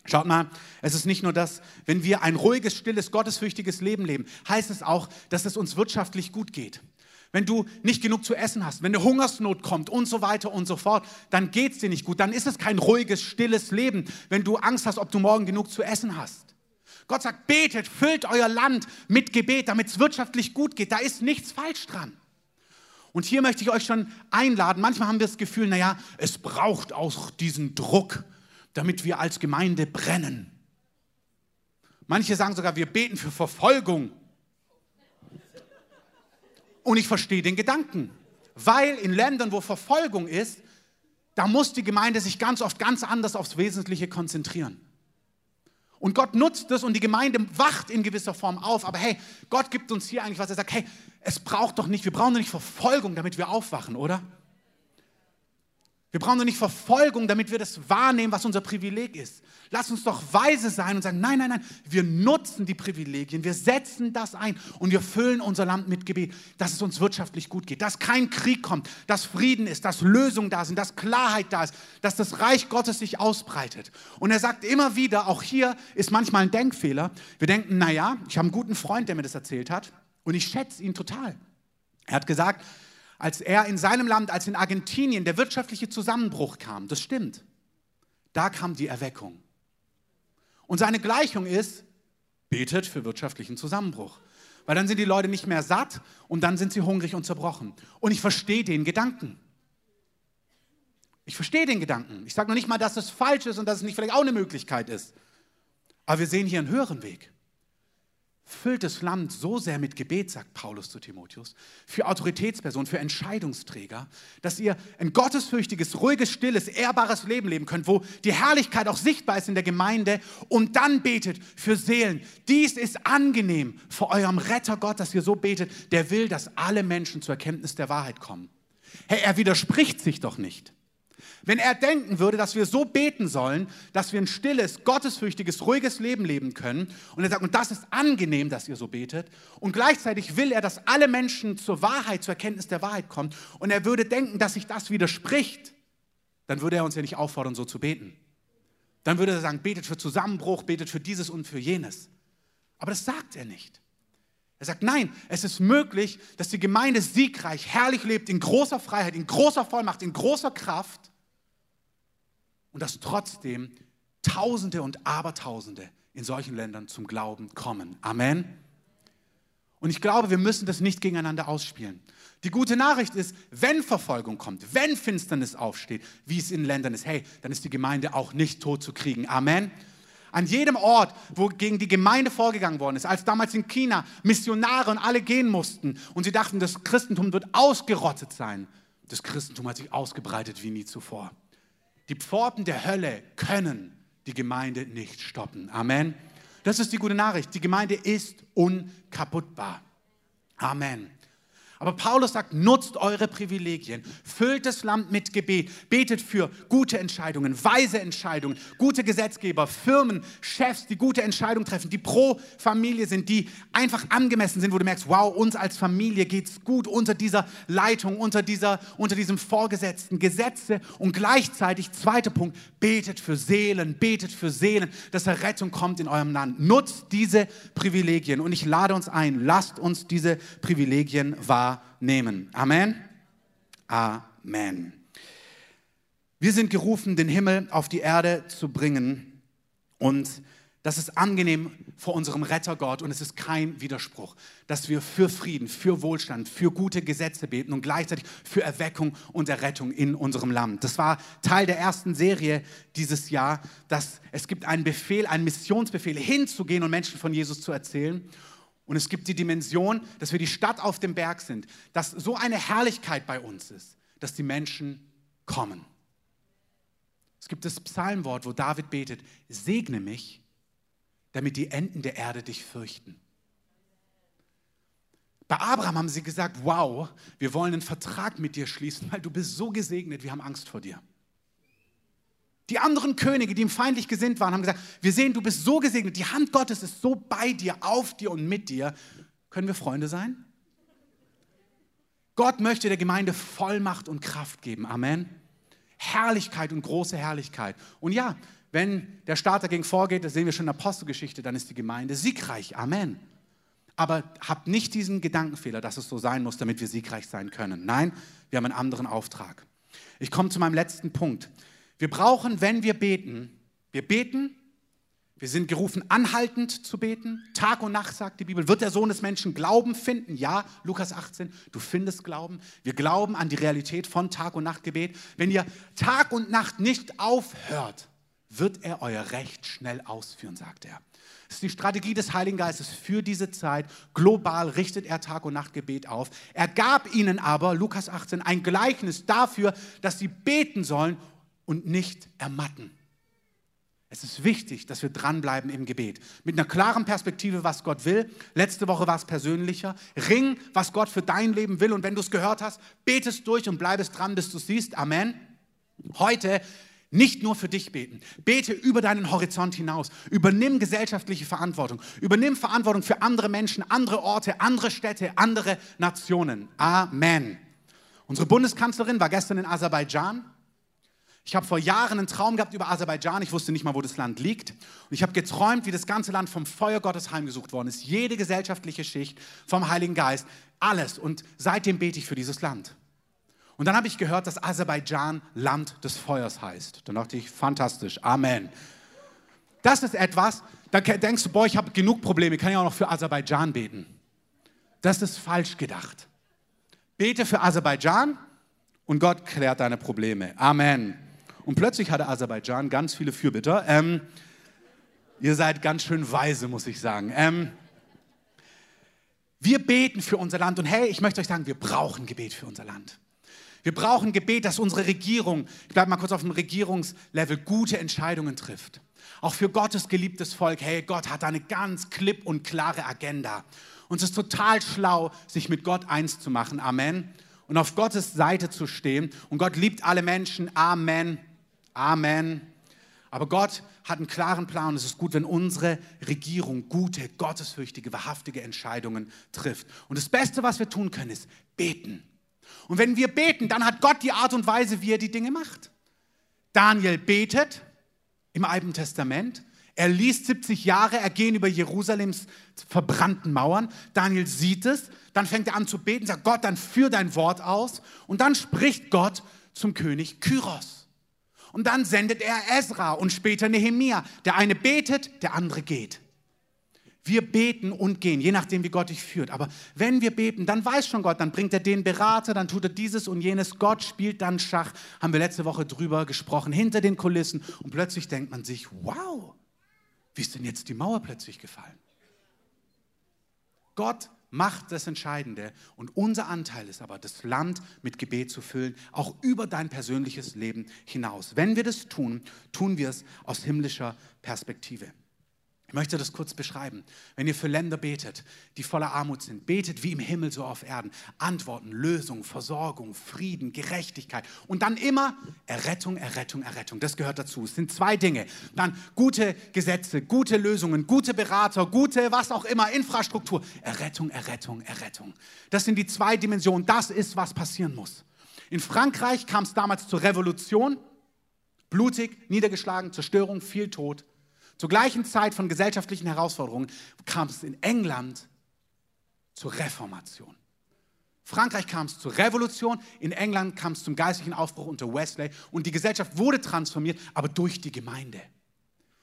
Schaut mal, es ist nicht nur das, wenn wir ein ruhiges, stilles, gottesfürchtiges Leben leben, heißt es auch, dass es uns wirtschaftlich gut geht wenn du nicht genug zu essen hast, wenn eine Hungersnot kommt und so weiter und so fort, dann geht es dir nicht gut. Dann ist es kein ruhiges, stilles Leben, wenn du Angst hast, ob du morgen genug zu essen hast. Gott sagt, betet, füllt euer Land mit Gebet, damit es wirtschaftlich gut geht. Da ist nichts falsch dran. Und hier möchte ich euch schon einladen. Manchmal haben wir das Gefühl, naja, es braucht auch diesen Druck, damit wir als Gemeinde brennen. Manche sagen sogar, wir beten für Verfolgung. Und ich verstehe den Gedanken, weil in Ländern, wo Verfolgung ist, da muss die Gemeinde sich ganz oft ganz anders aufs Wesentliche konzentrieren. Und Gott nutzt das und die Gemeinde wacht in gewisser Form auf. Aber hey, Gott gibt uns hier eigentlich was. Er sagt, hey, es braucht doch nicht, wir brauchen doch nicht Verfolgung, damit wir aufwachen, oder? Wir brauchen doch nicht Verfolgung, damit wir das wahrnehmen, was unser Privileg ist. Lass uns doch weise sein und sagen, nein, nein, nein, wir nutzen die Privilegien, wir setzen das ein und wir füllen unser Land mit Gebet, dass es uns wirtschaftlich gut geht, dass kein Krieg kommt, dass Frieden ist, dass Lösungen da sind, dass Klarheit da ist, dass das Reich Gottes sich ausbreitet. Und er sagt immer wieder, auch hier ist manchmal ein Denkfehler. Wir denken, naja, ich habe einen guten Freund, der mir das erzählt hat und ich schätze ihn total. Er hat gesagt, als er in seinem Land, als in Argentinien der wirtschaftliche Zusammenbruch kam, das stimmt, da kam die Erweckung. Und seine Gleichung ist, betet für wirtschaftlichen Zusammenbruch. Weil dann sind die Leute nicht mehr satt und dann sind sie hungrig und zerbrochen. Und ich verstehe den Gedanken. Ich verstehe den Gedanken. Ich sage noch nicht mal, dass es falsch ist und dass es nicht vielleicht auch eine Möglichkeit ist. Aber wir sehen hier einen höheren Weg füllt das Land so sehr mit Gebet, sagt Paulus zu Timotheus, für Autoritätspersonen, für Entscheidungsträger, dass ihr ein gottesfürchtiges, ruhiges, stilles, ehrbares Leben leben könnt, wo die Herrlichkeit auch sichtbar ist in der Gemeinde und dann betet für Seelen. Dies ist angenehm vor eurem Retter Gott, dass ihr so betet, der will, dass alle Menschen zur Erkenntnis der Wahrheit kommen. Hey, er widerspricht sich doch nicht. Wenn er denken würde, dass wir so beten sollen, dass wir ein stilles, gottesfürchtiges, ruhiges Leben leben können, und er sagt, und das ist angenehm, dass ihr so betet, und gleichzeitig will er, dass alle Menschen zur Wahrheit, zur Erkenntnis der Wahrheit kommen, und er würde denken, dass sich das widerspricht, dann würde er uns ja nicht auffordern, so zu beten. Dann würde er sagen, betet für Zusammenbruch, betet für dieses und für jenes. Aber das sagt er nicht. Er sagt, nein, es ist möglich, dass die Gemeinde siegreich, herrlich lebt, in großer Freiheit, in großer Vollmacht, in großer Kraft und dass trotzdem Tausende und Abertausende in solchen Ländern zum Glauben kommen. Amen. Und ich glaube, wir müssen das nicht gegeneinander ausspielen. Die gute Nachricht ist, wenn Verfolgung kommt, wenn Finsternis aufsteht, wie es in Ländern ist, hey, dann ist die Gemeinde auch nicht tot zu kriegen. Amen. An jedem Ort, wo gegen die Gemeinde vorgegangen worden ist, als damals in China Missionare und alle gehen mussten und sie dachten, das Christentum wird ausgerottet sein. Das Christentum hat sich ausgebreitet wie nie zuvor. Die Pforten der Hölle können die Gemeinde nicht stoppen. Amen. Das ist die gute Nachricht. Die Gemeinde ist unkaputtbar. Amen. Aber Paulus sagt, nutzt eure Privilegien, füllt das Land mit Gebet, betet für gute Entscheidungen, weise Entscheidungen, gute Gesetzgeber, Firmen, Chefs, die gute Entscheidungen treffen, die pro Familie sind, die einfach angemessen sind, wo du merkst, wow, uns als Familie geht es gut unter dieser Leitung, unter, dieser, unter diesem Vorgesetzten, Gesetze und gleichzeitig, zweiter Punkt, betet für Seelen, betet für Seelen, dass Errettung kommt in eurem Land. Nutzt diese Privilegien. Und ich lade uns ein, lasst uns diese Privilegien wahr nehmen. Amen. Amen. Wir sind gerufen, den Himmel auf die Erde zu bringen und das ist angenehm vor unserem Retter Gott und es ist kein Widerspruch, dass wir für Frieden, für Wohlstand, für gute Gesetze beten und gleichzeitig für Erweckung und Errettung in unserem Land. Das war Teil der ersten Serie dieses Jahr, dass es gibt einen Befehl, einen Missionsbefehl, hinzugehen und Menschen von Jesus zu erzählen. Und es gibt die Dimension, dass wir die Stadt auf dem Berg sind, dass so eine Herrlichkeit bei uns ist, dass die Menschen kommen. Es gibt das Psalmwort, wo David betet, segne mich, damit die Enden der Erde dich fürchten. Bei Abraham haben sie gesagt, wow, wir wollen einen Vertrag mit dir schließen, weil du bist so gesegnet, wir haben Angst vor dir. Die anderen Könige, die ihm feindlich gesinnt waren, haben gesagt, wir sehen, du bist so gesegnet, die Hand Gottes ist so bei dir, auf dir und mit dir. Können wir Freunde sein? Gott möchte der Gemeinde Vollmacht und Kraft geben. Amen. Herrlichkeit und große Herrlichkeit. Und ja, wenn der Staat dagegen vorgeht, das sehen wir schon in der Apostelgeschichte, dann ist die Gemeinde siegreich. Amen. Aber habt nicht diesen Gedankenfehler, dass es so sein muss, damit wir siegreich sein können. Nein, wir haben einen anderen Auftrag. Ich komme zu meinem letzten Punkt. Wir brauchen, wenn wir beten, wir beten, wir sind gerufen, anhaltend zu beten. Tag und Nacht, sagt die Bibel. Wird der Sohn des Menschen Glauben finden? Ja, Lukas 18, du findest Glauben. Wir glauben an die Realität von Tag und Nachtgebet. Wenn ihr Tag und Nacht nicht aufhört, wird er euer Recht schnell ausführen, sagt er. Das ist die Strategie des Heiligen Geistes für diese Zeit. Global richtet er Tag und Nachtgebet auf. Er gab ihnen aber, Lukas 18, ein Gleichnis dafür, dass sie beten sollen und nicht ermatten. Es ist wichtig, dass wir dranbleiben im Gebet. Mit einer klaren Perspektive, was Gott will. Letzte Woche war es persönlicher. Ring, was Gott für dein Leben will. Und wenn du es gehört hast, betest durch und bleibest dran, bis du es siehst. Amen. Heute nicht nur für dich beten. Bete über deinen Horizont hinaus. Übernimm gesellschaftliche Verantwortung. Übernimm Verantwortung für andere Menschen, andere Orte, andere Städte, andere Nationen. Amen. Unsere Bundeskanzlerin war gestern in Aserbaidschan. Ich habe vor Jahren einen Traum gehabt über Aserbaidschan. Ich wusste nicht mal, wo das Land liegt. Und ich habe geträumt, wie das ganze Land vom Feuer Gottes heimgesucht worden ist. Jede gesellschaftliche Schicht vom Heiligen Geist. Alles. Und seitdem bete ich für dieses Land. Und dann habe ich gehört, dass Aserbaidschan Land des Feuers heißt. Dann dachte ich, fantastisch. Amen. Das ist etwas, da denkst du, boah, ich habe genug Probleme, kann ich auch noch für Aserbaidschan beten. Das ist falsch gedacht. Bete für Aserbaidschan und Gott klärt deine Probleme. Amen. Und plötzlich hatte Aserbaidschan ganz viele Fürbitter. Ähm, ihr seid ganz schön weise, muss ich sagen. Ähm, wir beten für unser Land und hey, ich möchte euch sagen, wir brauchen Gebet für unser Land. Wir brauchen Gebet, dass unsere Regierung, ich bleibe mal kurz auf dem Regierungslevel, gute Entscheidungen trifft. Auch für Gottes geliebtes Volk, hey, Gott hat eine ganz klipp und klare Agenda. Und es ist total schlau, sich mit Gott eins zu machen. Amen. Und auf Gottes Seite zu stehen. Und Gott liebt alle Menschen. Amen. Amen. Aber Gott hat einen klaren Plan es ist gut, wenn unsere Regierung gute, gottesfürchtige, wahrhaftige Entscheidungen trifft. Und das Beste, was wir tun können, ist beten. Und wenn wir beten, dann hat Gott die Art und Weise, wie er die Dinge macht. Daniel betet im Alten Testament. Er liest 70 Jahre ergehen über Jerusalems verbrannten Mauern. Daniel sieht es, dann fängt er an zu beten, sagt Gott, dann führ dein Wort aus. Und dann spricht Gott zum König Kyros. Und dann sendet er Ezra und später Nehemia. Der eine betet, der andere geht. Wir beten und gehen, je nachdem, wie Gott dich führt. Aber wenn wir beten, dann weiß schon Gott, dann bringt er den Berater, dann tut er dieses und jenes. Gott spielt dann Schach, haben wir letzte Woche drüber gesprochen, hinter den Kulissen. Und plötzlich denkt man sich, wow, wie ist denn jetzt die Mauer plötzlich gefallen? Gott macht das Entscheidende und unser Anteil ist aber, das Land mit Gebet zu füllen, auch über dein persönliches Leben hinaus. Wenn wir das tun, tun wir es aus himmlischer Perspektive. Ich möchte das kurz beschreiben. Wenn ihr für Länder betet, die voller Armut sind, betet wie im Himmel so auf Erden. Antworten, Lösung, Versorgung, Frieden, Gerechtigkeit und dann immer Errettung, Errettung, Errettung. Das gehört dazu. Es sind zwei Dinge. Dann gute Gesetze, gute Lösungen, gute Berater, gute was auch immer, Infrastruktur. Errettung, Errettung, Errettung. Das sind die zwei Dimensionen. Das ist, was passieren muss. In Frankreich kam es damals zur Revolution. Blutig, niedergeschlagen, Zerstörung, viel Tod. Zur gleichen Zeit von gesellschaftlichen Herausforderungen kam es in England zur Reformation. Frankreich kam es zur Revolution, in England kam es zum geistlichen Aufbruch unter Wesley und die Gesellschaft wurde transformiert, aber durch die Gemeinde.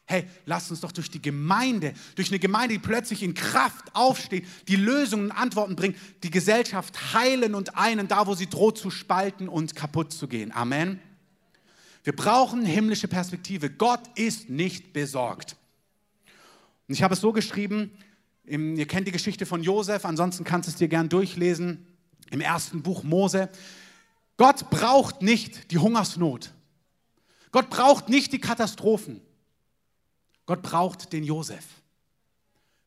Hey, lasst uns doch durch die Gemeinde, durch eine Gemeinde, die plötzlich in Kraft aufsteht, die Lösungen und Antworten bringt, die Gesellschaft heilen und einen, da wo sie droht zu spalten und kaputt zu gehen. Amen. Wir brauchen himmlische Perspektive. Gott ist nicht besorgt. Und ich habe es so geschrieben, ihr kennt die Geschichte von Josef, ansonsten kannst du es dir gern durchlesen, im ersten Buch Mose. Gott braucht nicht die Hungersnot. Gott braucht nicht die Katastrophen. Gott braucht den Josef.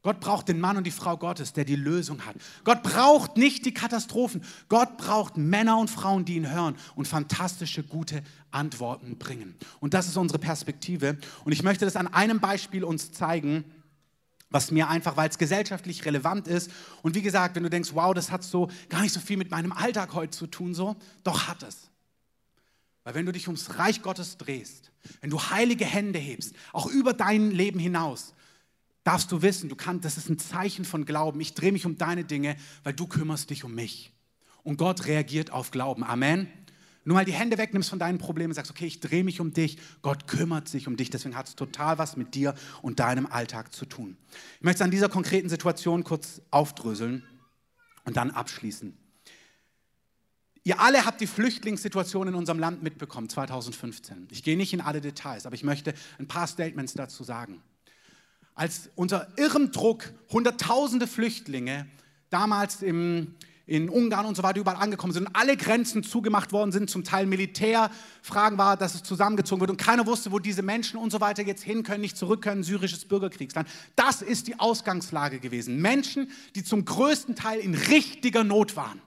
Gott braucht den Mann und die Frau Gottes, der die Lösung hat. Gott braucht nicht die Katastrophen. Gott braucht Männer und Frauen, die ihn hören und fantastische, gute Antworten bringen. Und das ist unsere Perspektive. Und ich möchte das an einem Beispiel uns zeigen, was mir einfach, weil es gesellschaftlich relevant ist. Und wie gesagt, wenn du denkst, wow, das hat so gar nicht so viel mit meinem Alltag heute zu tun, so, doch hat es. Weil wenn du dich ums Reich Gottes drehst, wenn du heilige Hände hebst, auch über dein Leben hinaus, darfst du wissen, du kannst, das ist ein Zeichen von Glauben. Ich drehe mich um deine Dinge, weil du kümmerst dich um mich. Und Gott reagiert auf Glauben. Amen. Nur mal die Hände wegnimmst von deinen Problemen und sagst, okay, ich drehe mich um dich. Gott kümmert sich um dich. Deswegen hat es total was mit dir und deinem Alltag zu tun. Ich möchte es an dieser konkreten Situation kurz aufdröseln und dann abschließen. Ihr alle habt die Flüchtlingssituation in unserem Land mitbekommen, 2015. Ich gehe nicht in alle Details, aber ich möchte ein paar Statements dazu sagen als unter irrem Druck Hunderttausende Flüchtlinge damals im, in Ungarn und so weiter überall angekommen sind und alle Grenzen zugemacht worden sind, zum Teil Militärfragen war, dass es zusammengezogen wird und keiner wusste, wo diese Menschen und so weiter jetzt hin können, nicht zurück können, syrisches Bürgerkriegsland. Das ist die Ausgangslage gewesen. Menschen, die zum größten Teil in richtiger Not waren.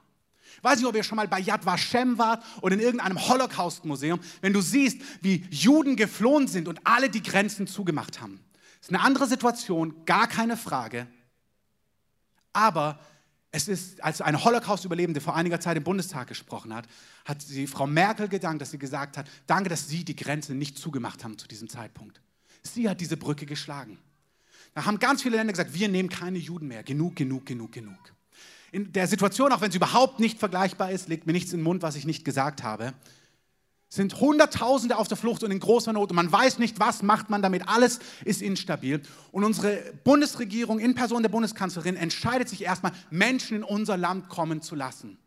weiß nicht, ob ihr schon mal bei Yad Vashem wart oder in irgendeinem Holocaust-Museum, wenn du siehst, wie Juden geflohen sind und alle die Grenzen zugemacht haben. Ist eine andere Situation, gar keine Frage. Aber es ist, als eine Holocaust-Überlebende vor einiger Zeit im Bundestag gesprochen hat, hat sie Frau Merkel gedankt, dass sie gesagt hat, danke, dass Sie die Grenze nicht zugemacht haben zu diesem Zeitpunkt. Sie hat diese Brücke geschlagen. Da haben ganz viele Länder gesagt, wir nehmen keine Juden mehr. Genug, genug, genug, genug. In der Situation, auch wenn sie überhaupt nicht vergleichbar ist, legt mir nichts in den Mund, was ich nicht gesagt habe sind Hunderttausende auf der Flucht und in großer Not und man weiß nicht, was macht man damit. Alles ist instabil. Und unsere Bundesregierung in Person der Bundeskanzlerin entscheidet sich erstmal, Menschen in unser Land kommen zu lassen.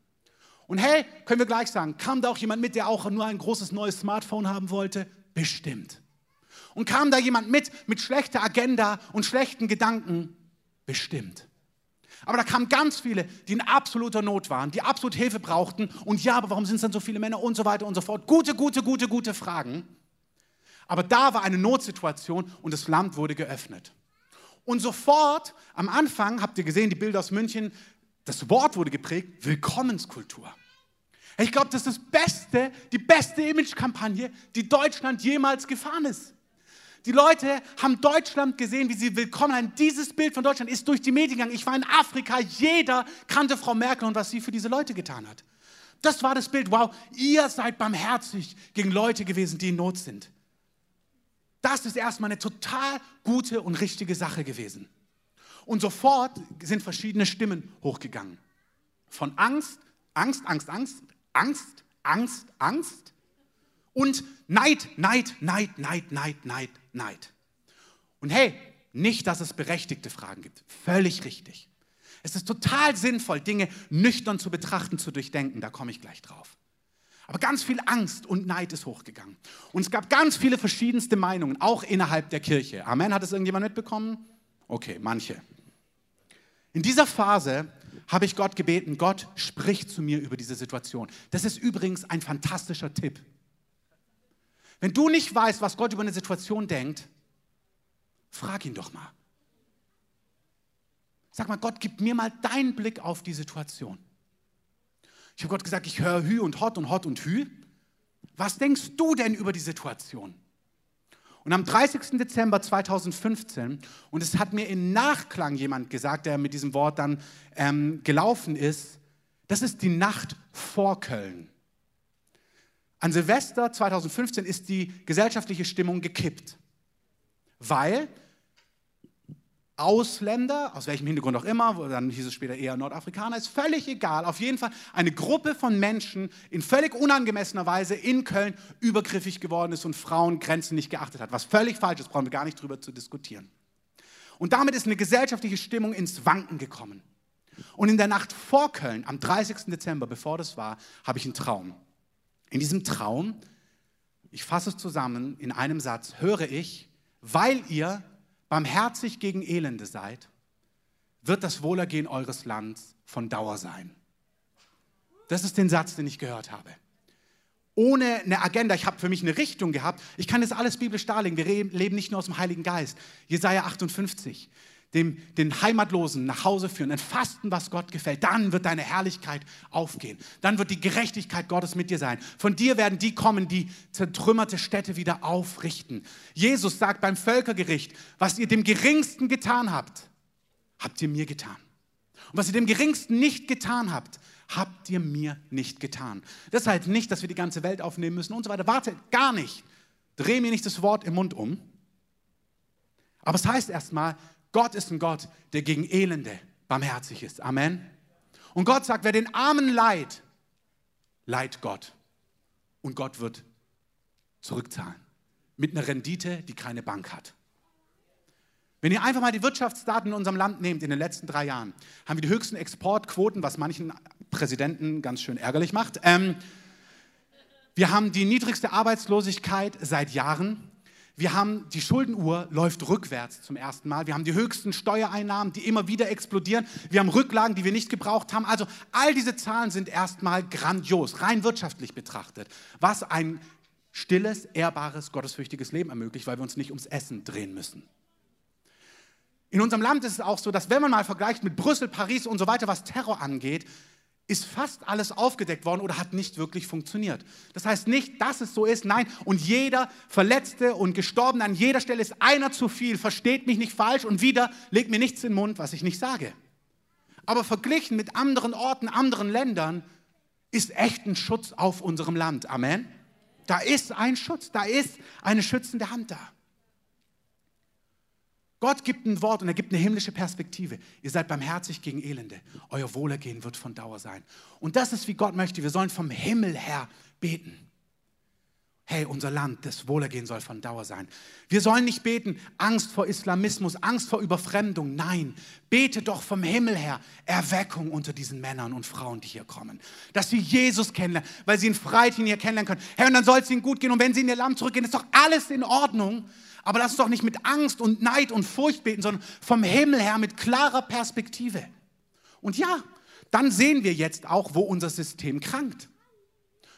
Und hey, können wir gleich sagen, kam da auch jemand mit, der auch nur ein großes neues Smartphone haben wollte? Bestimmt. Und kam da jemand mit, mit schlechter Agenda und schlechten Gedanken? Bestimmt. Aber da kamen ganz viele, die in absoluter Not waren, die absolut Hilfe brauchten. Und ja, aber warum sind es dann so viele Männer und so weiter und so fort? Gute, gute, gute, gute Fragen. Aber da war eine Notsituation und das Land wurde geöffnet. Und sofort, am Anfang, habt ihr gesehen, die Bilder aus München, das Wort wurde geprägt, Willkommenskultur. Ich glaube, das ist das Beste, die beste Imagekampagne, die Deutschland jemals gefahren ist. Die Leute haben Deutschland gesehen, wie sie willkommen haben. Dieses Bild von Deutschland ist durch die Medien gegangen. Ich war in Afrika, jeder kannte Frau Merkel und was sie für diese Leute getan hat. Das war das Bild. Wow, ihr seid barmherzig gegen Leute gewesen, die in Not sind. Das ist erstmal eine total gute und richtige Sache gewesen. Und sofort sind verschiedene Stimmen hochgegangen. Von Angst, Angst, Angst, Angst, Angst, Angst, Angst und Neid, Neid, Neid, Neid, Neid, Neid, Neid. Und hey, nicht, dass es berechtigte Fragen gibt. Völlig richtig. Es ist total sinnvoll, Dinge nüchtern zu betrachten, zu durchdenken. Da komme ich gleich drauf. Aber ganz viel Angst und Neid ist hochgegangen. Und es gab ganz viele verschiedenste Meinungen, auch innerhalb der Kirche. Amen. Hat es irgendjemand mitbekommen? Okay, manche. In dieser Phase habe ich Gott gebeten, Gott spricht zu mir über diese Situation. Das ist übrigens ein fantastischer Tipp. Wenn du nicht weißt, was Gott über eine Situation denkt, frag ihn doch mal. Sag mal, Gott, gib mir mal deinen Blick auf die Situation. Ich habe Gott gesagt, ich höre Hü und Hot und Hot und Hü. Was denkst du denn über die Situation? Und am 30. Dezember 2015, und es hat mir in Nachklang jemand gesagt, der mit diesem Wort dann ähm, gelaufen ist, das ist die Nacht vor Köln. An Silvester 2015 ist die gesellschaftliche Stimmung gekippt, weil Ausländer, aus welchem Hintergrund auch immer, dann hieß es später eher Nordafrikaner, ist völlig egal. Auf jeden Fall eine Gruppe von Menschen in völlig unangemessener Weise in Köln übergriffig geworden ist und Frauengrenzen nicht geachtet hat. Was völlig falsch ist, brauchen wir gar nicht drüber zu diskutieren. Und damit ist eine gesellschaftliche Stimmung ins Wanken gekommen. Und in der Nacht vor Köln, am 30. Dezember, bevor das war, habe ich einen Traum. In diesem Traum, ich fasse es zusammen in einem Satz, höre ich, weil ihr barmherzig gegen Elende seid, wird das Wohlergehen eures Landes von Dauer sein. Das ist den Satz, den ich gehört habe. Ohne eine Agenda, ich habe für mich eine Richtung gehabt. Ich kann das alles biblisch darlegen. Wir leben nicht nur aus dem Heiligen Geist. Jesaja 58 dem, den Heimatlosen nach Hause führen, ein Fasten, was Gott gefällt, dann wird deine Herrlichkeit aufgehen. Dann wird die Gerechtigkeit Gottes mit dir sein. Von dir werden die kommen, die zertrümmerte Städte wieder aufrichten. Jesus sagt beim Völkergericht, was ihr dem Geringsten getan habt, habt ihr mir getan. Und was ihr dem Geringsten nicht getan habt, habt ihr mir nicht getan. Das heißt nicht, dass wir die ganze Welt aufnehmen müssen und so weiter. Warte, gar nicht. Dreh mir nicht das Wort im Mund um. Aber es heißt erstmal, Gott ist ein Gott, der gegen Elende barmherzig ist. Amen. Und Gott sagt, wer den Armen leiht, leiht Gott. Und Gott wird zurückzahlen. Mit einer Rendite, die keine Bank hat. Wenn ihr einfach mal die Wirtschaftsdaten in unserem Land nehmt, in den letzten drei Jahren, haben wir die höchsten Exportquoten, was manchen Präsidenten ganz schön ärgerlich macht. Ähm, wir haben die niedrigste Arbeitslosigkeit seit Jahren. Wir haben die Schuldenuhr läuft rückwärts zum ersten Mal. Wir haben die höchsten Steuereinnahmen, die immer wieder explodieren. Wir haben Rücklagen, die wir nicht gebraucht haben. Also all diese Zahlen sind erstmal grandios, rein wirtschaftlich betrachtet, was ein stilles, ehrbares, gottesfürchtiges Leben ermöglicht, weil wir uns nicht ums Essen drehen müssen. In unserem Land ist es auch so, dass wenn man mal vergleicht mit Brüssel, Paris und so weiter, was Terror angeht, ist fast alles aufgedeckt worden oder hat nicht wirklich funktioniert. Das heißt nicht, dass es so ist, nein. Und jeder Verletzte und Gestorbene an jeder Stelle ist einer zu viel. Versteht mich nicht falsch und wieder legt mir nichts in den Mund, was ich nicht sage. Aber verglichen mit anderen Orten, anderen Ländern, ist echt ein Schutz auf unserem Land. Amen. Da ist ein Schutz, da ist eine schützende Hand da. Gott gibt ein Wort und er gibt eine himmlische Perspektive. Ihr seid barmherzig gegen Elende. Euer Wohlergehen wird von Dauer sein. Und das ist, wie Gott möchte. Wir sollen vom Himmel her beten. Hey, unser Land, das Wohlergehen soll von Dauer sein. Wir sollen nicht beten, Angst vor Islamismus, Angst vor Überfremdung. Nein, bete doch vom Himmel her Erweckung unter diesen Männern und Frauen, die hier kommen. Dass sie Jesus kennenlernen, weil sie ihn hier kennenlernen können. Hey, und dann soll es ihnen gut gehen. Und wenn sie in ihr Land zurückgehen, ist doch alles in Ordnung. Aber lass uns doch nicht mit Angst und Neid und Furcht beten, sondern vom Himmel her mit klarer Perspektive. Und ja, dann sehen wir jetzt auch, wo unser System krankt.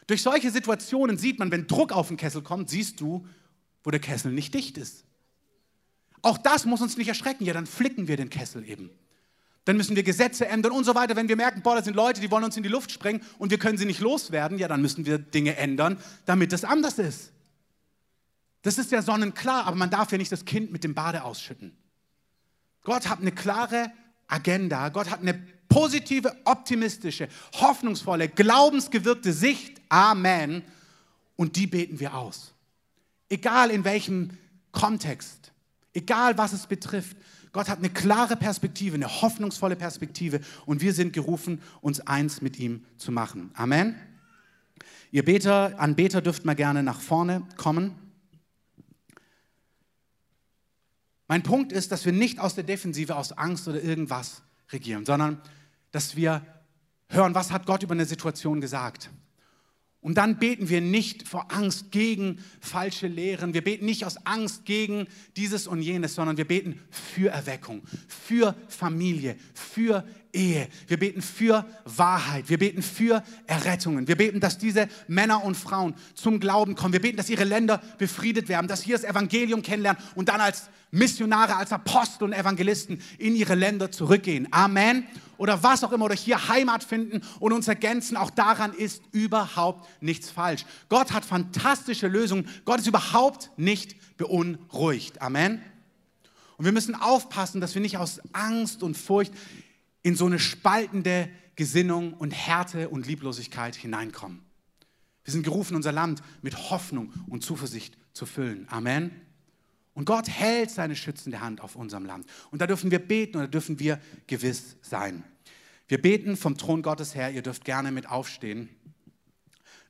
Durch solche Situationen sieht man, wenn Druck auf den Kessel kommt, siehst du, wo der Kessel nicht dicht ist. Auch das muss uns nicht erschrecken. Ja, dann flicken wir den Kessel eben. Dann müssen wir Gesetze ändern und so weiter. Wenn wir merken, boah, da sind Leute, die wollen uns in die Luft sprengen und wir können sie nicht loswerden, ja, dann müssen wir Dinge ändern, damit es anders ist. Das ist ja sonnenklar, aber man darf ja nicht das Kind mit dem Bade ausschütten. Gott hat eine klare Agenda. Gott hat eine positive, optimistische, hoffnungsvolle, glaubensgewirkte Sicht. Amen. Und die beten wir aus. Egal in welchem Kontext, egal was es betrifft, Gott hat eine klare Perspektive, eine hoffnungsvolle Perspektive und wir sind gerufen, uns eins mit ihm zu machen. Amen. Ihr Beter, Anbeter dürft mal gerne nach vorne kommen. Mein Punkt ist, dass wir nicht aus der Defensive, aus Angst oder irgendwas regieren, sondern dass wir hören, was hat Gott über eine Situation gesagt. Und dann beten wir nicht vor Angst gegen falsche Lehren. Wir beten nicht aus Angst gegen dieses und jenes, sondern wir beten für Erweckung, für Familie, für Ehe. Wir beten für Wahrheit. Wir beten für Errettungen. Wir beten, dass diese Männer und Frauen zum Glauben kommen. Wir beten, dass ihre Länder befriedet werden, dass sie das Evangelium kennenlernen und dann als Missionare, als Apostel und Evangelisten in ihre Länder zurückgehen. Amen. Oder was auch immer, oder hier Heimat finden und uns ergänzen. Auch daran ist überhaupt nichts falsch. Gott hat fantastische Lösungen. Gott ist überhaupt nicht beunruhigt. Amen. Und wir müssen aufpassen, dass wir nicht aus Angst und Furcht in so eine spaltende Gesinnung und Härte und Lieblosigkeit hineinkommen. Wir sind gerufen, unser Land mit Hoffnung und Zuversicht zu füllen. Amen. Und Gott hält seine schützende Hand auf unserem Land. Und da dürfen wir beten und da dürfen wir gewiss sein. Wir beten vom Thron Gottes her. Ihr dürft gerne mit aufstehen.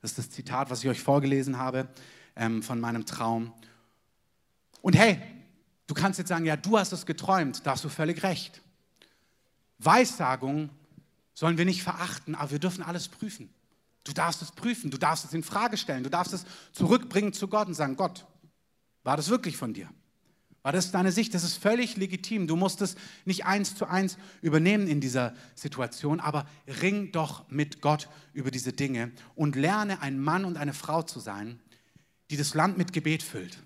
Das ist das Zitat, was ich euch vorgelesen habe ähm, von meinem Traum. Und hey, du kannst jetzt sagen, ja, du hast es geträumt. Da hast du völlig recht. Weissagung sollen wir nicht verachten, aber wir dürfen alles prüfen. Du darfst es prüfen, du darfst es in Frage stellen, du darfst es zurückbringen zu Gott und sagen, Gott, war das wirklich von dir? War das deine Sicht? Das ist völlig legitim. Du musst es nicht eins zu eins übernehmen in dieser Situation, aber ring doch mit Gott über diese Dinge und lerne ein Mann und eine Frau zu sein, die das Land mit Gebet füllt.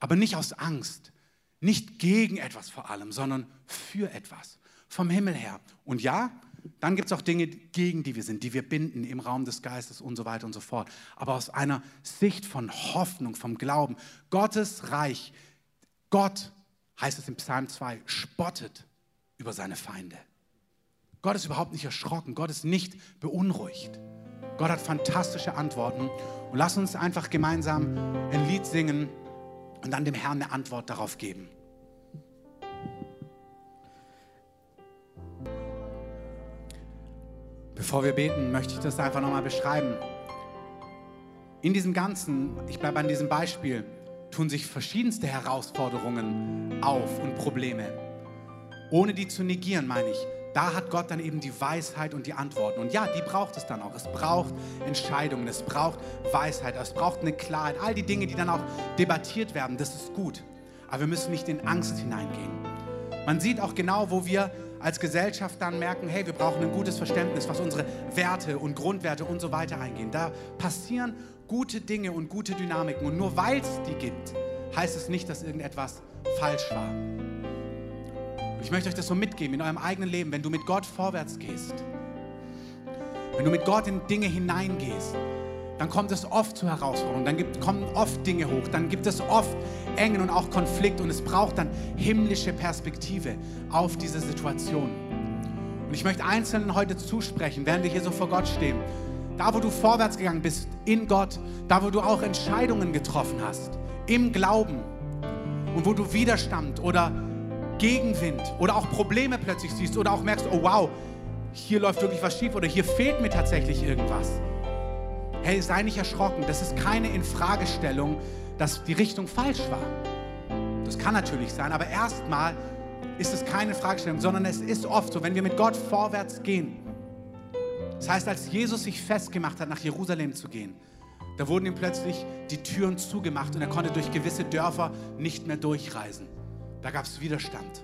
Aber nicht aus Angst, nicht gegen etwas vor allem, sondern für etwas, vom Himmel her. Und ja, dann gibt es auch Dinge, gegen die wir sind, die wir binden im Raum des Geistes und so weiter und so fort. Aber aus einer Sicht von Hoffnung, vom Glauben, Gottes Reich, Gott, heißt es im Psalm 2, spottet über seine Feinde. Gott ist überhaupt nicht erschrocken, Gott ist nicht beunruhigt. Gott hat fantastische Antworten. Und lass uns einfach gemeinsam ein Lied singen und dann dem Herrn eine Antwort darauf geben. Bevor wir beten, möchte ich das einfach nochmal beschreiben. In diesem Ganzen, ich bleibe an diesem Beispiel, tun sich verschiedenste Herausforderungen auf und Probleme. Ohne die zu negieren, meine ich. Da hat Gott dann eben die Weisheit und die Antworten. Und ja, die braucht es dann auch. Es braucht Entscheidungen, es braucht Weisheit, es braucht eine Klarheit. All die Dinge, die dann auch debattiert werden, das ist gut. Aber wir müssen nicht in Angst hineingehen. Man sieht auch genau, wo wir als Gesellschaft dann merken, hey, wir brauchen ein gutes Verständnis, was unsere Werte und Grundwerte und so weiter eingehen. Da passieren gute Dinge und gute Dynamiken. Und nur weil es die gibt, heißt es nicht, dass irgendetwas falsch war. Und ich möchte euch das so mitgeben in eurem eigenen Leben, wenn du mit Gott vorwärts gehst, wenn du mit Gott in Dinge hineingehst, dann kommt es oft zu Herausforderungen, dann gibt, kommen oft Dinge hoch, dann gibt es oft Engen und auch Konflikt und es braucht dann himmlische Perspektive auf diese Situation. Und ich möchte Einzelnen heute zusprechen, während wir hier so vor Gott stehen, da wo du vorwärts gegangen bist in Gott, da wo du auch Entscheidungen getroffen hast, im Glauben und wo du Widerstand oder Gegenwind oder auch Probleme plötzlich siehst oder auch merkst, oh wow, hier läuft wirklich was schief oder hier fehlt mir tatsächlich irgendwas. Hey, sei nicht erschrocken, das ist keine Infragestellung, dass die Richtung falsch war. Das kann natürlich sein, aber erstmal ist es keine Fragestellung, sondern es ist oft so, wenn wir mit Gott vorwärts gehen. Das heißt, als Jesus sich festgemacht hat, nach Jerusalem zu gehen, da wurden ihm plötzlich die Türen zugemacht und er konnte durch gewisse Dörfer nicht mehr durchreisen. Da gab es Widerstand.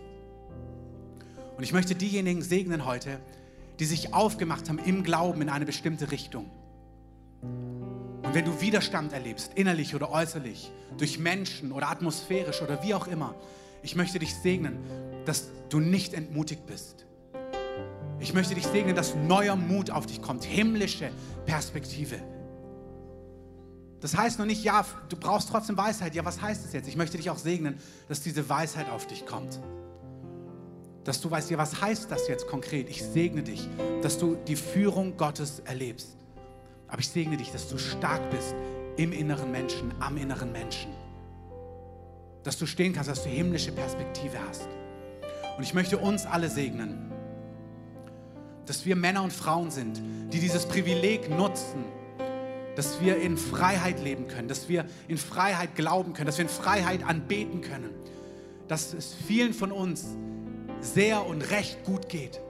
Und ich möchte diejenigen segnen heute, die sich aufgemacht haben im Glauben in eine bestimmte Richtung. Und wenn du Widerstand erlebst, innerlich oder äußerlich, durch Menschen oder atmosphärisch oder wie auch immer, ich möchte dich segnen, dass du nicht entmutigt bist. Ich möchte dich segnen, dass neuer Mut auf dich kommt, himmlische Perspektive. Das heißt noch nicht, ja, du brauchst trotzdem Weisheit. Ja, was heißt es jetzt? Ich möchte dich auch segnen, dass diese Weisheit auf dich kommt. Dass du weißt, ja, was heißt das jetzt konkret? Ich segne dich, dass du die Führung Gottes erlebst. Aber ich segne dich, dass du stark bist im inneren Menschen, am inneren Menschen. dass du stehen kannst, dass du himmlische Perspektive hast. Und ich möchte uns alle segnen, dass wir Männer und Frauen sind, die dieses Privileg nutzen, dass wir in Freiheit leben können, dass wir in Freiheit glauben können, dass wir in Freiheit anbeten können, dass es vielen von uns sehr und recht gut geht,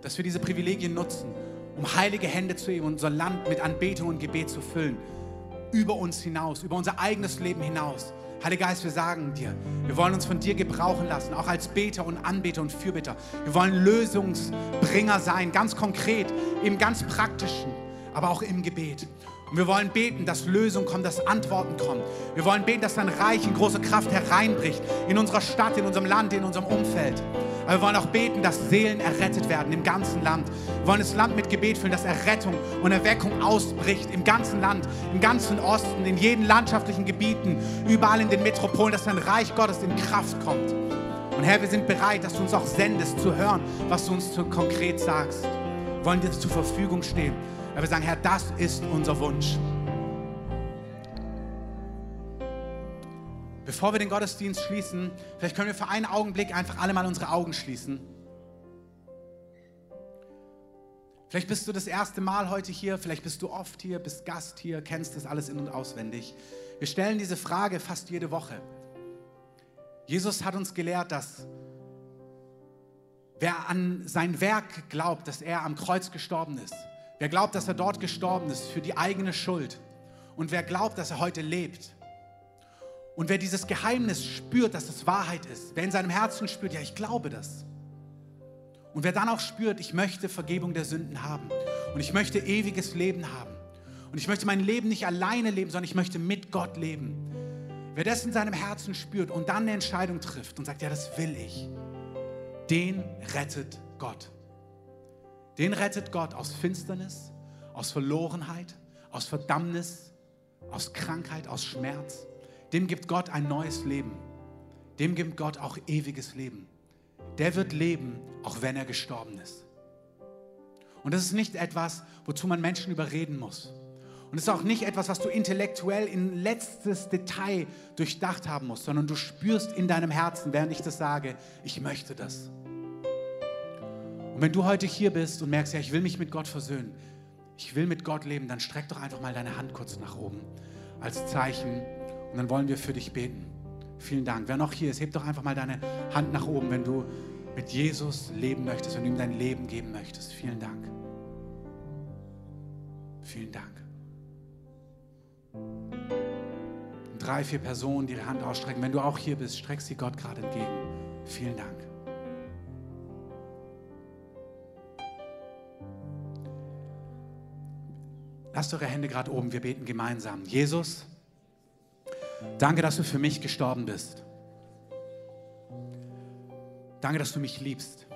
dass wir diese Privilegien nutzen, um heilige Hände zu heben und unser Land mit Anbetung und Gebet zu füllen, über uns hinaus, über unser eigenes Leben hinaus. Heiliger Geist, wir sagen dir, wir wollen uns von dir gebrauchen lassen, auch als Beter und Anbeter und Fürbitter. Wir wollen Lösungsbringer sein, ganz konkret, im ganz praktischen, aber auch im Gebet. Und wir wollen beten, dass Lösungen kommen, dass Antworten kommen. Wir wollen beten, dass dein Reich in große Kraft hereinbricht in unserer Stadt, in unserem Land, in unserem Umfeld. Aber wir wollen auch beten, dass Seelen errettet werden im ganzen Land. Wir wollen das Land mit Gebet füllen, dass Errettung und Erweckung ausbricht im ganzen Land, im ganzen Osten, in jeden landschaftlichen Gebieten, überall in den Metropolen, dass dein Reich Gottes in Kraft kommt. Und Herr, wir sind bereit, dass du uns auch sendest, zu hören, was du uns konkret sagst. Wir wollen dir zur Verfügung stehen. Aber wir sagen, Herr, das ist unser Wunsch. Bevor wir den Gottesdienst schließen, vielleicht können wir für einen Augenblick einfach alle mal unsere Augen schließen. Vielleicht bist du das erste Mal heute hier, vielleicht bist du oft hier, bist Gast hier, kennst das alles in und auswendig. Wir stellen diese Frage fast jede Woche. Jesus hat uns gelehrt, dass wer an sein Werk glaubt, dass er am Kreuz gestorben ist, wer glaubt, dass er dort gestorben ist für die eigene Schuld und wer glaubt, dass er heute lebt, und wer dieses Geheimnis spürt, dass es Wahrheit ist, wer in seinem Herzen spürt, ja, ich glaube das. Und wer dann auch spürt, ich möchte Vergebung der Sünden haben und ich möchte ewiges Leben haben und ich möchte mein Leben nicht alleine leben, sondern ich möchte mit Gott leben. Wer das in seinem Herzen spürt und dann eine Entscheidung trifft und sagt, ja, das will ich, den rettet Gott. Den rettet Gott aus Finsternis, aus Verlorenheit, aus Verdammnis, aus Krankheit, aus Schmerz. Dem gibt Gott ein neues Leben. Dem gibt Gott auch ewiges Leben. Der wird leben, auch wenn er gestorben ist. Und das ist nicht etwas, wozu man Menschen überreden muss. Und es ist auch nicht etwas, was du intellektuell in letztes Detail durchdacht haben musst, sondern du spürst in deinem Herzen, während ich das sage, ich möchte das. Und wenn du heute hier bist und merkst, ja, ich will mich mit Gott versöhnen, ich will mit Gott leben, dann streck doch einfach mal deine Hand kurz nach oben als Zeichen, und dann wollen wir für dich beten. Vielen Dank. Wer noch hier ist, heb doch einfach mal deine Hand nach oben, wenn du mit Jesus leben möchtest, du ihm dein Leben geben möchtest. Vielen Dank. Vielen Dank. Und drei, vier Personen, die ihre Hand ausstrecken. Wenn du auch hier bist, streck sie Gott gerade entgegen. Vielen Dank. Lasst eure Hände gerade oben, wir beten gemeinsam. Jesus, Danke, dass du für mich gestorben bist. Danke, dass du mich liebst.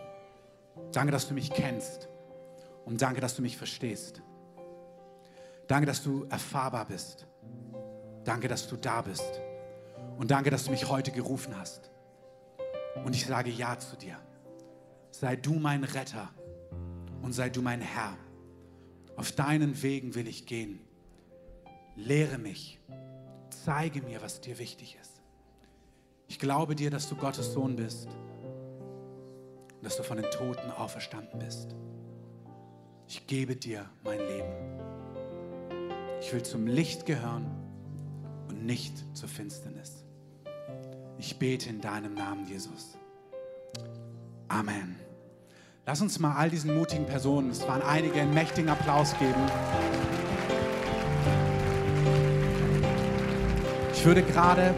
Danke, dass du mich kennst. Und danke, dass du mich verstehst. Danke, dass du erfahrbar bist. Danke, dass du da bist. Und danke, dass du mich heute gerufen hast. Und ich sage Ja zu dir. Sei du mein Retter und sei du mein Herr. Auf deinen Wegen will ich gehen. Lehre mich zeige mir, was dir wichtig ist. Ich glaube dir, dass du Gottes Sohn bist und dass du von den Toten auferstanden bist. Ich gebe dir mein Leben. Ich will zum Licht gehören und nicht zur Finsternis. Ich bete in deinem Namen, Jesus. Amen. Lass uns mal all diesen mutigen Personen, es waren einige, einen mächtigen Applaus geben. Ich würde gerade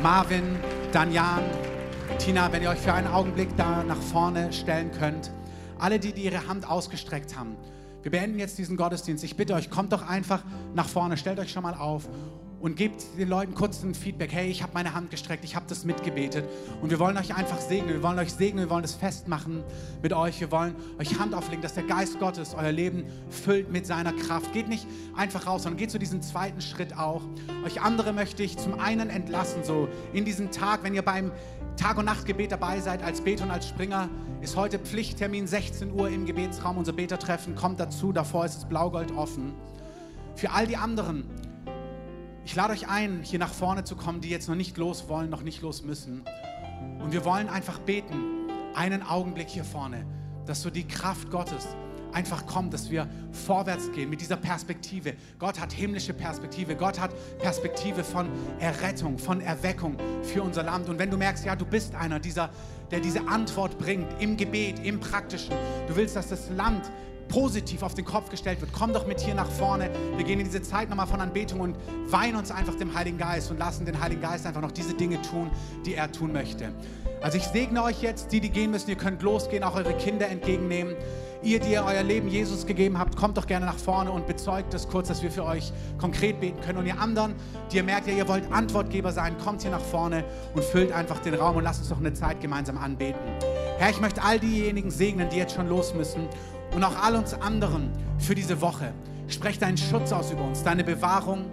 Marvin, Danjan, Tina, wenn ihr euch für einen Augenblick da nach vorne stellen könnt, alle die, die ihre Hand ausgestreckt haben. Wir beenden jetzt diesen Gottesdienst. Ich bitte euch, kommt doch einfach nach vorne, stellt euch schon mal auf und gebt den Leuten kurz ein Feedback. Hey, ich habe meine Hand gestreckt, ich habe das mitgebetet. Und wir wollen euch einfach segnen. Wir wollen euch segnen, wir wollen das festmachen mit euch. Wir wollen euch Hand auflegen, dass der Geist Gottes euer Leben füllt mit seiner Kraft. Geht nicht einfach raus, sondern geht zu diesem zweiten Schritt auch. Euch andere möchte ich zum einen entlassen, so in diesem Tag, wenn ihr beim Tag- und Nachtgebet dabei seid, als Beter und als Springer, ist heute Pflichttermin 16 Uhr im Gebetsraum. Unser Betertreffen kommt dazu. Davor ist es Blaugold offen. Für all die anderen, ich lade euch ein, hier nach vorne zu kommen, die jetzt noch nicht los wollen, noch nicht los müssen. Und wir wollen einfach beten, einen Augenblick hier vorne, dass so die Kraft Gottes einfach kommt, dass wir vorwärts gehen mit dieser Perspektive. Gott hat himmlische Perspektive. Gott hat Perspektive von Errettung, von Erweckung für unser Land. Und wenn du merkst, ja, du bist einer dieser, der diese Antwort bringt im Gebet, im Praktischen. Du willst, dass das Land positiv auf den Kopf gestellt wird. Komm doch mit hier nach vorne. Wir gehen in diese Zeit nochmal von Anbetung und weihen uns einfach dem Heiligen Geist und lassen den Heiligen Geist einfach noch diese Dinge tun, die er tun möchte. Also ich segne euch jetzt, die, die gehen müssen, ihr könnt losgehen, auch eure Kinder entgegennehmen. Ihr, die ihr euer Leben Jesus gegeben habt, kommt doch gerne nach vorne und bezeugt es kurz, dass wir für euch konkret beten können. Und ihr anderen, die ihr merkt, ihr wollt Antwortgeber sein, kommt hier nach vorne und füllt einfach den Raum und lasst uns doch eine Zeit gemeinsam anbeten. Herr, ich möchte all diejenigen segnen, die jetzt schon los müssen und auch all uns anderen für diese Woche. Sprech deinen Schutz aus über uns, deine Bewahrung.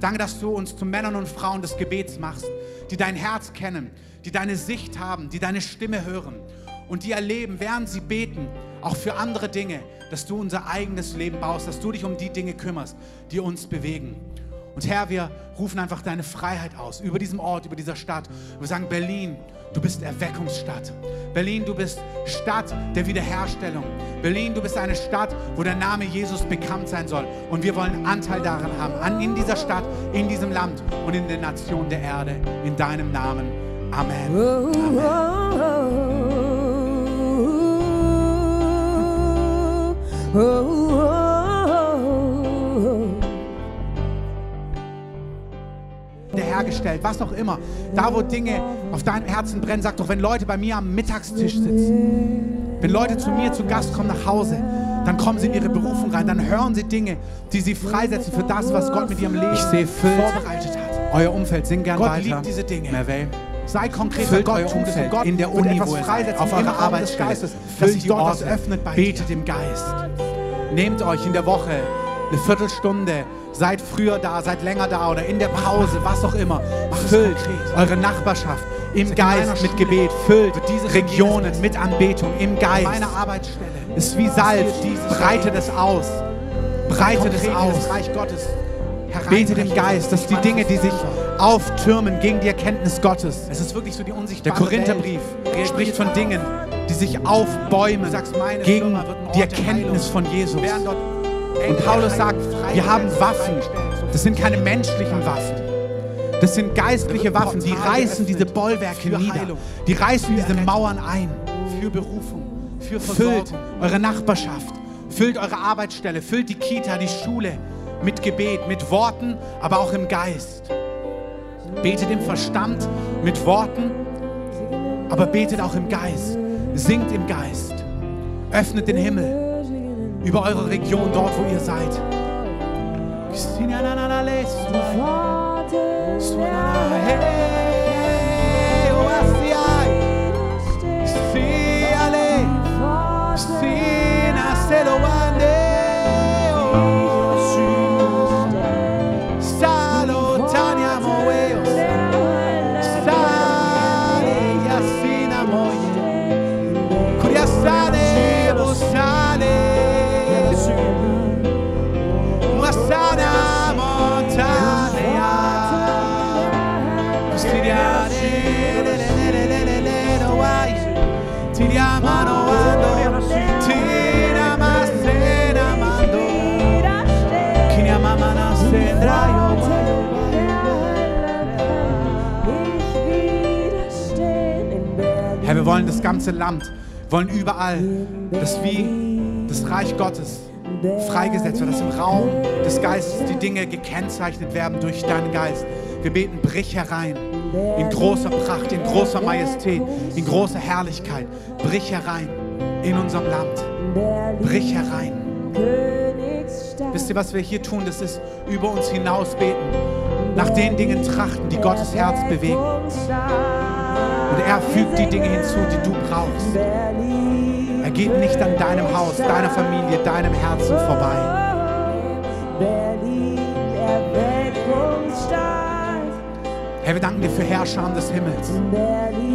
Danke, dass du uns zu Männern und Frauen des Gebets machst, die dein Herz kennen, die deine Sicht haben, die deine Stimme hören und die erleben, während sie beten, auch für andere Dinge, dass du unser eigenes Leben baust, dass du dich um die Dinge kümmerst, die uns bewegen. Und Herr, wir rufen einfach deine Freiheit aus über diesem Ort, über dieser Stadt. Wir sagen, Berlin, du bist Erweckungsstadt. Berlin, du bist Stadt der Wiederherstellung. Berlin, du bist eine Stadt, wo der Name Jesus bekannt sein soll. Und wir wollen Anteil daran haben, an, in dieser Stadt, in diesem Land und in den Nationen der Erde. In deinem Namen. Amen. Amen. Hergestellt, was auch immer. Da, wo Dinge auf deinem Herzen brennen, sag doch, wenn Leute bei mir am Mittagstisch sitzen, wenn Leute zu mir zu Gast kommen nach Hause, dann kommen sie in ihre Berufung rein, dann hören sie Dinge, die sie freisetzen für das, was Gott mit ihrem Leben vorbereitet hat. Euer Umfeld, sing gern Gott weiter. liebt diese Dinge. Merveille. Sei konkret, Füllt Gott euer es Umfeld und Gott in der Uni, etwas freisetzen auf eurer Raum des. Geistes, dass sich dort was Orte. öffnet bei dir. Betet im Geist. Nehmt euch in der Woche eine Viertelstunde, seid früher da, seid länger da oder in der Pause, was auch immer. Füllt eure Nachbarschaft im Geist mit Gebet, füllt diese Regionen mit Anbetung im Geist. Ist wie Salz, breitet es aus. Breitet es aus. Reich Gottes. Betet im Geist, dass die Dinge, die sich auftürmen gegen die Erkenntnis Gottes. Es ist wirklich so die Der unsichtbare Korintherbrief spricht von Dingen, die sich aufbäumen gegen die Erkenntnis von Jesus. Und Paulus sagt, wir haben Waffen. Das sind keine menschlichen Waffen. Das sind geistliche Waffen, die reißen diese Bollwerke nieder. Die reißen diese Mauern ein. Für Berufung. Für Füllt eure Nachbarschaft, füllt eure Arbeitsstelle, füllt die Kita, die Schule mit Gebet, mit Worten, aber auch im Geist. Betet im Verstand mit Worten, aber betet auch im Geist. Singt im Geist. Öffnet den Himmel über eure Region, dort wo ihr seid. Herr, wir wollen das ganze Land, wollen überall, dass wie das Reich Gottes freigesetzt wird, dass im Raum des Geistes die Dinge gekennzeichnet werden durch deinen Geist. Wir beten, brich herein in großer Pracht, in großer Majestät, in großer Herrlichkeit. Brich herein in unserem Land. Brich herein. Wisst ihr, was wir hier tun? Das ist über uns hinaus beten, nach den Dingen trachten, die Gottes Herz bewegen. Und er fügt die Dinge hinzu, die du brauchst. Er geht nicht an deinem Haus, deiner Familie, deinem Herzen vorbei. Herr, wir danken dir für Herrscher des Himmels.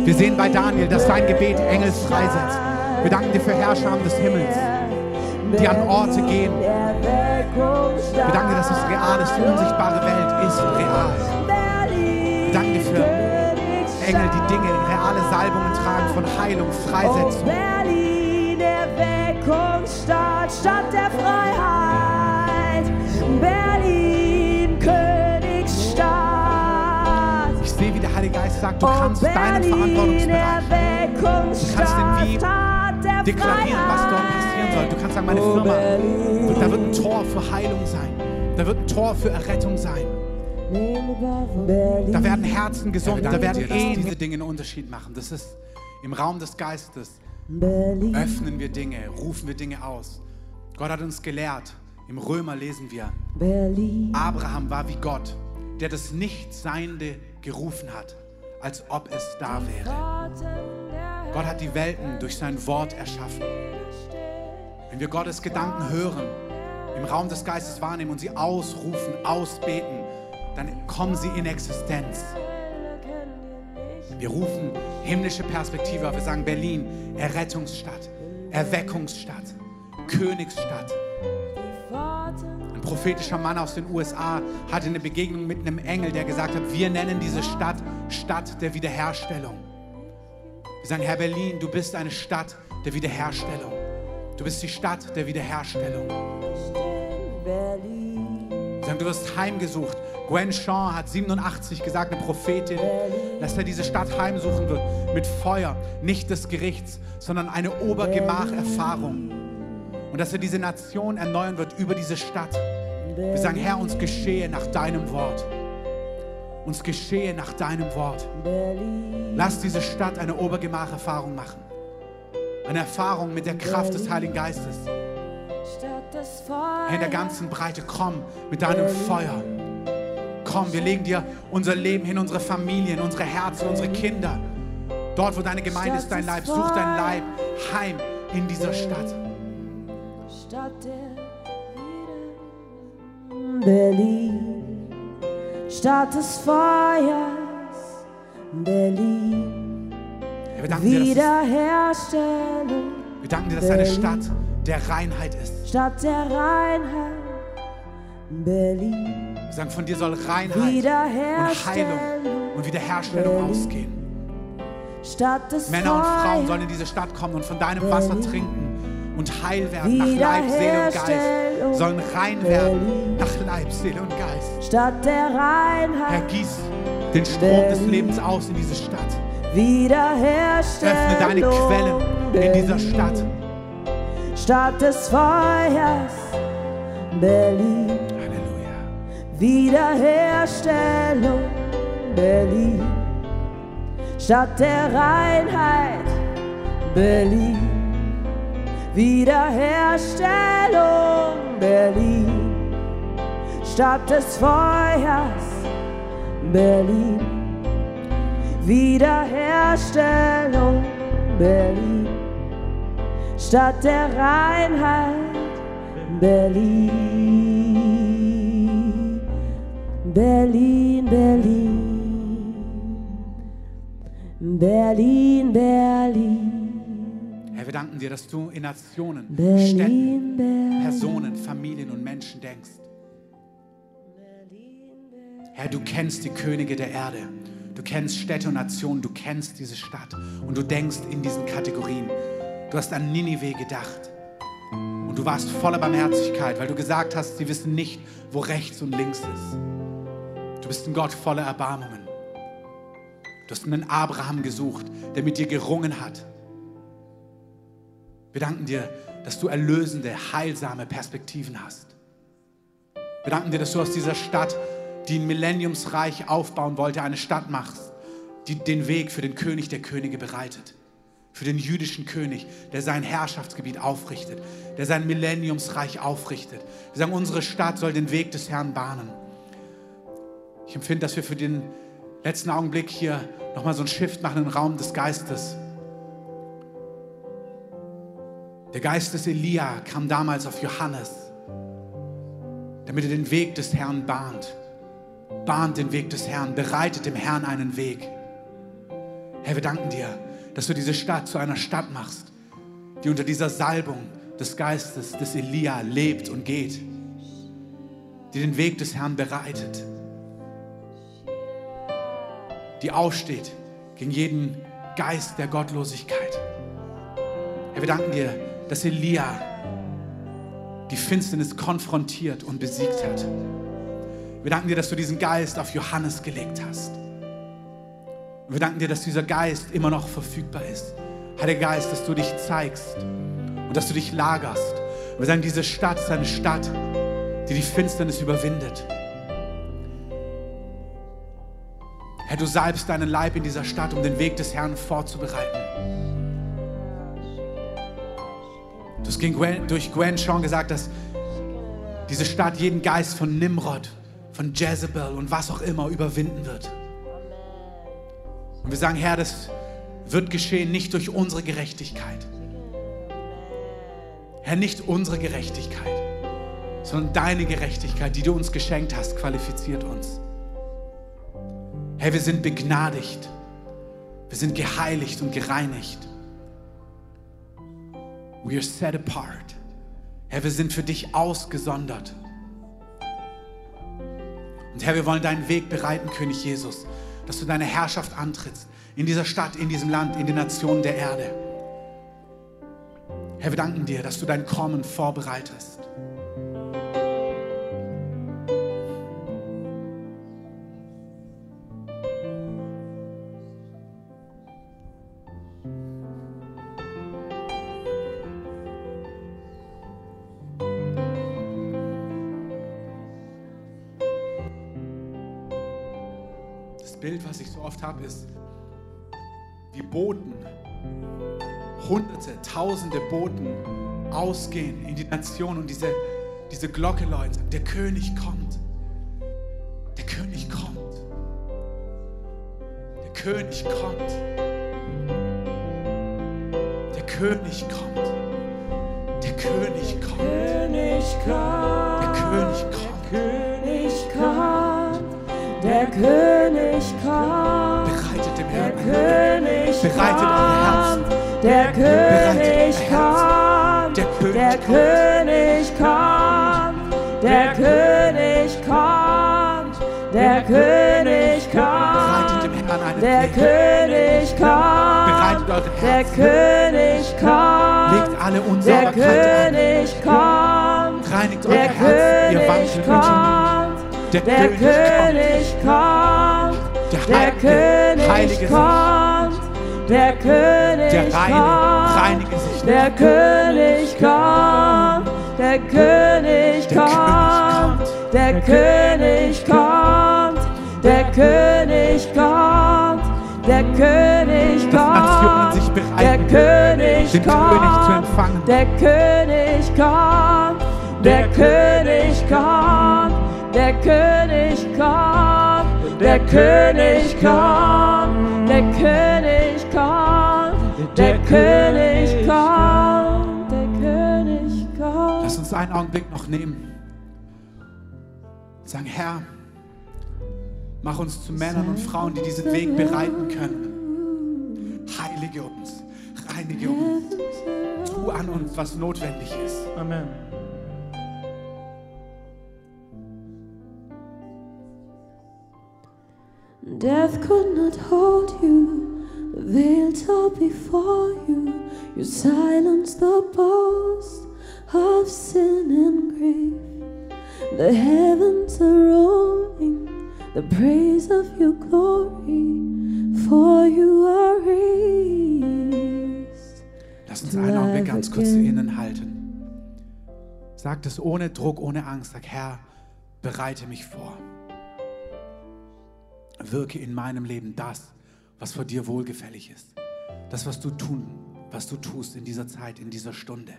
Wir sehen bei Daniel, dass sein Gebet Engel freisetzt. Wir danken dir für Herrscher des Himmels, die an Orte gehen, Wir danken dir, dass es real ist. Die unsichtbare Welt ist real. Wir danken dir für Engel, die Dinge, reale Salbungen tragen von Heilung, Oh, Freisetzung. Berlin, Erweckungsstadt, Stadt der Freiheit. Berlin, Königsstadt. Ich sehe, wie der Heilige Geist sagt, du Oh, kannst deinen Berlin, Verantwortungsbereich Erweckungsstadt, den Wie Stadt der deklarieren, was dort passieren soll. Du kannst sagen, meine Oh, Firma, Berlin. da wird ein Tor für Heilung sein. Da wird ein Tor für Errettung sein. Da werden Herzen gesund, da werden Ehen diese Dinge einen Unterschied machen. Das ist im Raum des Geistes. Öffnen wir Dinge, rufen wir Dinge aus. Gott hat uns gelehrt. Im Römer lesen wir. Abraham war wie Gott, der das Nichtseiende gerufen hat, als ob es da wäre. Gott hat die Welten durch sein Wort erschaffen. Wenn wir Gottes Gedanken hören, im Raum des Geistes wahrnehmen und sie ausrufen, ausbeten, dann kommen sie in Existenz. Wir rufen himmlische Perspektive auf. Wir sagen Berlin, Errettungsstadt, Erweckungsstadt, Königsstadt. Ein prophetischer Mann aus den USA hatte eine Begegnung mit einem Engel, der gesagt hat, wir nennen diese Stadt Stadt der Wiederherstellung. Wir sagen, Herr Berlin, du bist eine Stadt der Wiederherstellung. Du bist die Stadt der Wiederherstellung. Wir sagen, du wirst heimgesucht. Gwen Shaw hat 87 gesagt, eine Prophetin, dass er diese Stadt heimsuchen wird mit Feuer, nicht des Gerichts, sondern eine Obergemach-Erfahrung. Und dass er diese Nation erneuern wird über diese Stadt. Wir sagen, Herr, uns geschehe nach deinem Wort. Uns geschehe nach deinem Wort. Lass diese Stadt eine Obergemach-Erfahrung machen. Eine Erfahrung mit der Kraft des Heiligen Geistes. Herr, in der ganzen Breite, komm mit deinem Feuer. Komm, wir legen dir unser Leben hin, unsere Familien, unsere Herzen, unsere Kinder. Dort, wo deine Gemeinde ist, dein Leib. Such dein Leib heim in dieser Stadt. Stadt der. Berlin, Stadt des Feuers, Berlin, Herr, wir dir, Wiederherstellung, wir danken dir, dass deine Stadt der Reinheit ist. Stadt der Reinheit, Berlin, Wir sagen, von dir soll Reinheit und Heilung und Wiederherstellung ausgehen. Stadt des Männer und Frauen sollen in diese Stadt kommen und von deinem Wasser trinken und heil werden nach Leib, Seele und Geist. Sollen rein werden nach Leib, Seele und Geist. Stadt der Herr, Reinheit, gieß den Strom des Lebens aus in diese Stadt. Wiederherstellung, Öffne deine Quellen in dieser Stadt. Stadt des Feuers, Berlin. Wiederherstellung, Berlin, Stadt der Reinheit, Berlin, Wiederherstellung, Berlin, Stadt des Feuers, Berlin, Wiederherstellung, Berlin, Stadt der Reinheit, Berlin, Berlin, Berlin, Berlin, Berlin, Herr, wir danken dir, dass du in Nationen, Städten, Berlin, Berlin. Personen, Familien und Menschen denkst. Herr, du kennst die Könige der Erde. Du kennst Städte und Nationen. Du kennst diese Stadt. Und du denkst in diesen Kategorien. Du hast an Ninive gedacht. Und du warst voller Barmherzigkeit, weil du gesagt hast, sie wissen nicht, wo rechts und links ist. Du bist ein Gott voller Erbarmungen. Du hast einen Abraham gesucht, der mit dir gerungen hat. Wir danken dir, dass du erlösende, heilsame Perspektiven hast. Wir danken dir, dass du aus dieser Stadt, die ein Millenniumsreich aufbauen wollte, eine Stadt machst, die den Weg für den König der Könige bereitet. Für den jüdischen König, der sein Herrschaftsgebiet aufrichtet, der sein Millenniumsreich aufrichtet. Wir sagen, unsere Stadt soll den Weg des Herrn bahnen. Ich empfinde, dass wir für den letzten Augenblick hier nochmal so einen Shift machen im Raum des Geistes. Der Geist des Elia kam damals auf Johannes, damit er den Weg des Herrn bahnt. Bahnt den Weg des Herrn, bereitet dem Herrn einen Weg. Herr, wir danken dir, dass du diese Stadt zu einer Stadt machst, die unter dieser Salbung des Geistes des Elia lebt und geht. die den Weg des Herrn bereitet, die aufsteht gegen jeden Geist der Gottlosigkeit. Herr, wir danken dir, dass Elia die Finsternis konfrontiert und besiegt hat. Wir danken dir, dass du diesen Geist auf Johannes gelegt hast. Und wir danken dir, dass dieser Geist immer noch verfügbar ist. Heiliger Geist, dass du dich zeigst und dass du dich lagerst. Wir sagen, diese Stadt ist eine Stadt, die die Finsternis überwindet. Herr, du salbst deinen Leib in dieser Stadt, um den Weg des Herrn vorzubereiten. Du hast Gwen, durch Gwen schon gesagt, dass diese Stadt jeden Geist von Nimrod, von Jezebel und was auch immer überwinden wird. Und wir sagen, Herr, das wird geschehen nicht durch unsere Gerechtigkeit. Herr, nicht unsere Gerechtigkeit, sondern deine Gerechtigkeit, die du uns geschenkt hast, qualifiziert uns. Herr, wir sind begnadigt. Wir sind geheiligt und gereinigt. We are set apart. Herr, wir sind für dich ausgesondert. Und Herr, wir wollen deinen Weg bereiten, König Jesus, dass du deine Herrschaft antrittst in dieser Stadt, in diesem Land, in den Nationen der Erde. Herr, wir danken dir, dass du dein Kommen vorbereitest. Bild, was ich so oft habe, ist wie Boten, Hunderte, Tausende Boten ausgehen in die Nation und diese, diese Glocke läuten. Der König kommt. Der König kommt. Der König kommt. Der König kommt. Der König kommt. König Der kommt, König kommt. der König König Bereitet kommt, der König euer kommt, Der König der kommt. König kommt, der König kommt, der König kommt, der. König kommt, der. König kommt, Legt alle der Unsauberkeit König kommt, an. Reinigt eure der Herzen, ihr König wankelt und kommt, Der der König König kommt, Der der Heilige, Heilige kommt, der König Der Reine, kommt, reinige sich. der König kommt, der König kommt, der König kommt, der König kommt, der König kommt, der König kommt, der König kommt, der König kommt, der König kommt, der König kommt, König kommt, der König kommt. Lass uns einen Augenblick noch nehmen. Sagen, Herr, mach uns zu Männern und Frauen, die diesen Weg bereiten können. Heilige uns, reinige uns, tu an uns, was notwendig ist. Amen. Death could not hold you, the veil tore before you. You silenced the boast of sin and grave. The heavens are rolling, the praise of your glory, for you are raised. Lass uns einen Augenblick ganz kurz innenhalten. Sag das ohne Druck, ohne Angst. Sag, Herr, bereite mich vor. Wirke in meinem Leben das, was vor dir wohlgefällig ist. Das, was du tun, was du tust in dieser Zeit, in dieser Stunde.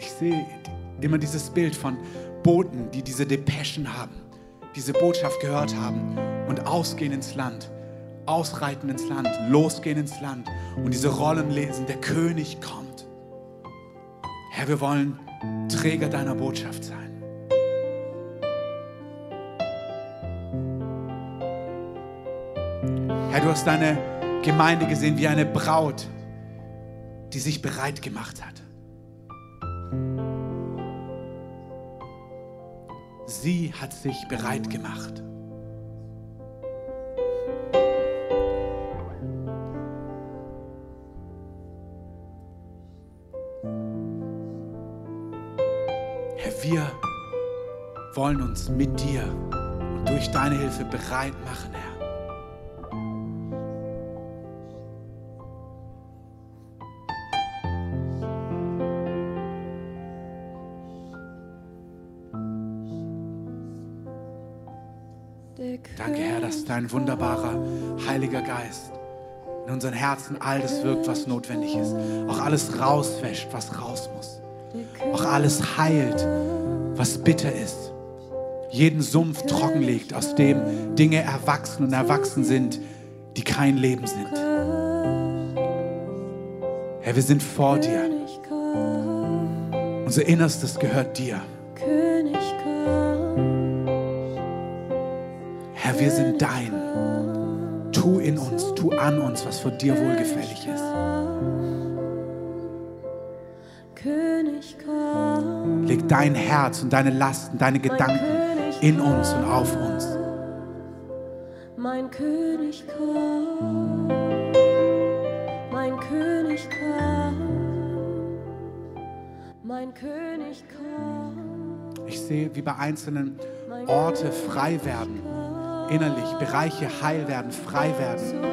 Ich sehe immer dieses Bild von Boten, die diese Depeschen haben, diese Botschaft gehört haben und ausgehen ins Land, ausreiten ins Land, losgehen ins Land und diese Rollen lesen. Der König kommt. Herr, wir wollen Träger deiner Botschaft sein. Herr, du hast deine Gemeinde gesehen wie eine Braut, die sich bereit gemacht hat. Sie hat sich bereit gemacht. Herr, wir wollen uns mit dir und durch deine Hilfe bereit machen, Herr. Dein wunderbarer Heiliger Geist in unseren Herzen all das wirkt, was notwendig ist. Auch alles rauswäscht, was raus muss. Auch alles heilt, was bitter ist. Jeden Sumpf trockenlegt, aus dem Dinge erwachsen und erwachsen sind, die kein Leben sind. Herr, wir sind vor dir. Unser Innerstes gehört dir. Wir sind dein. Tu in uns, tu an uns, was vor dir wohlgefällig ist. Leg dein Herz und deine Lasten, deine Gedanken in uns und auf uns. mein König komm, mein König komm, mein König komm, Ich sehe, wie bei einzelnen Orte frei werden, innerlich, Bereiche heil werden, frei werden.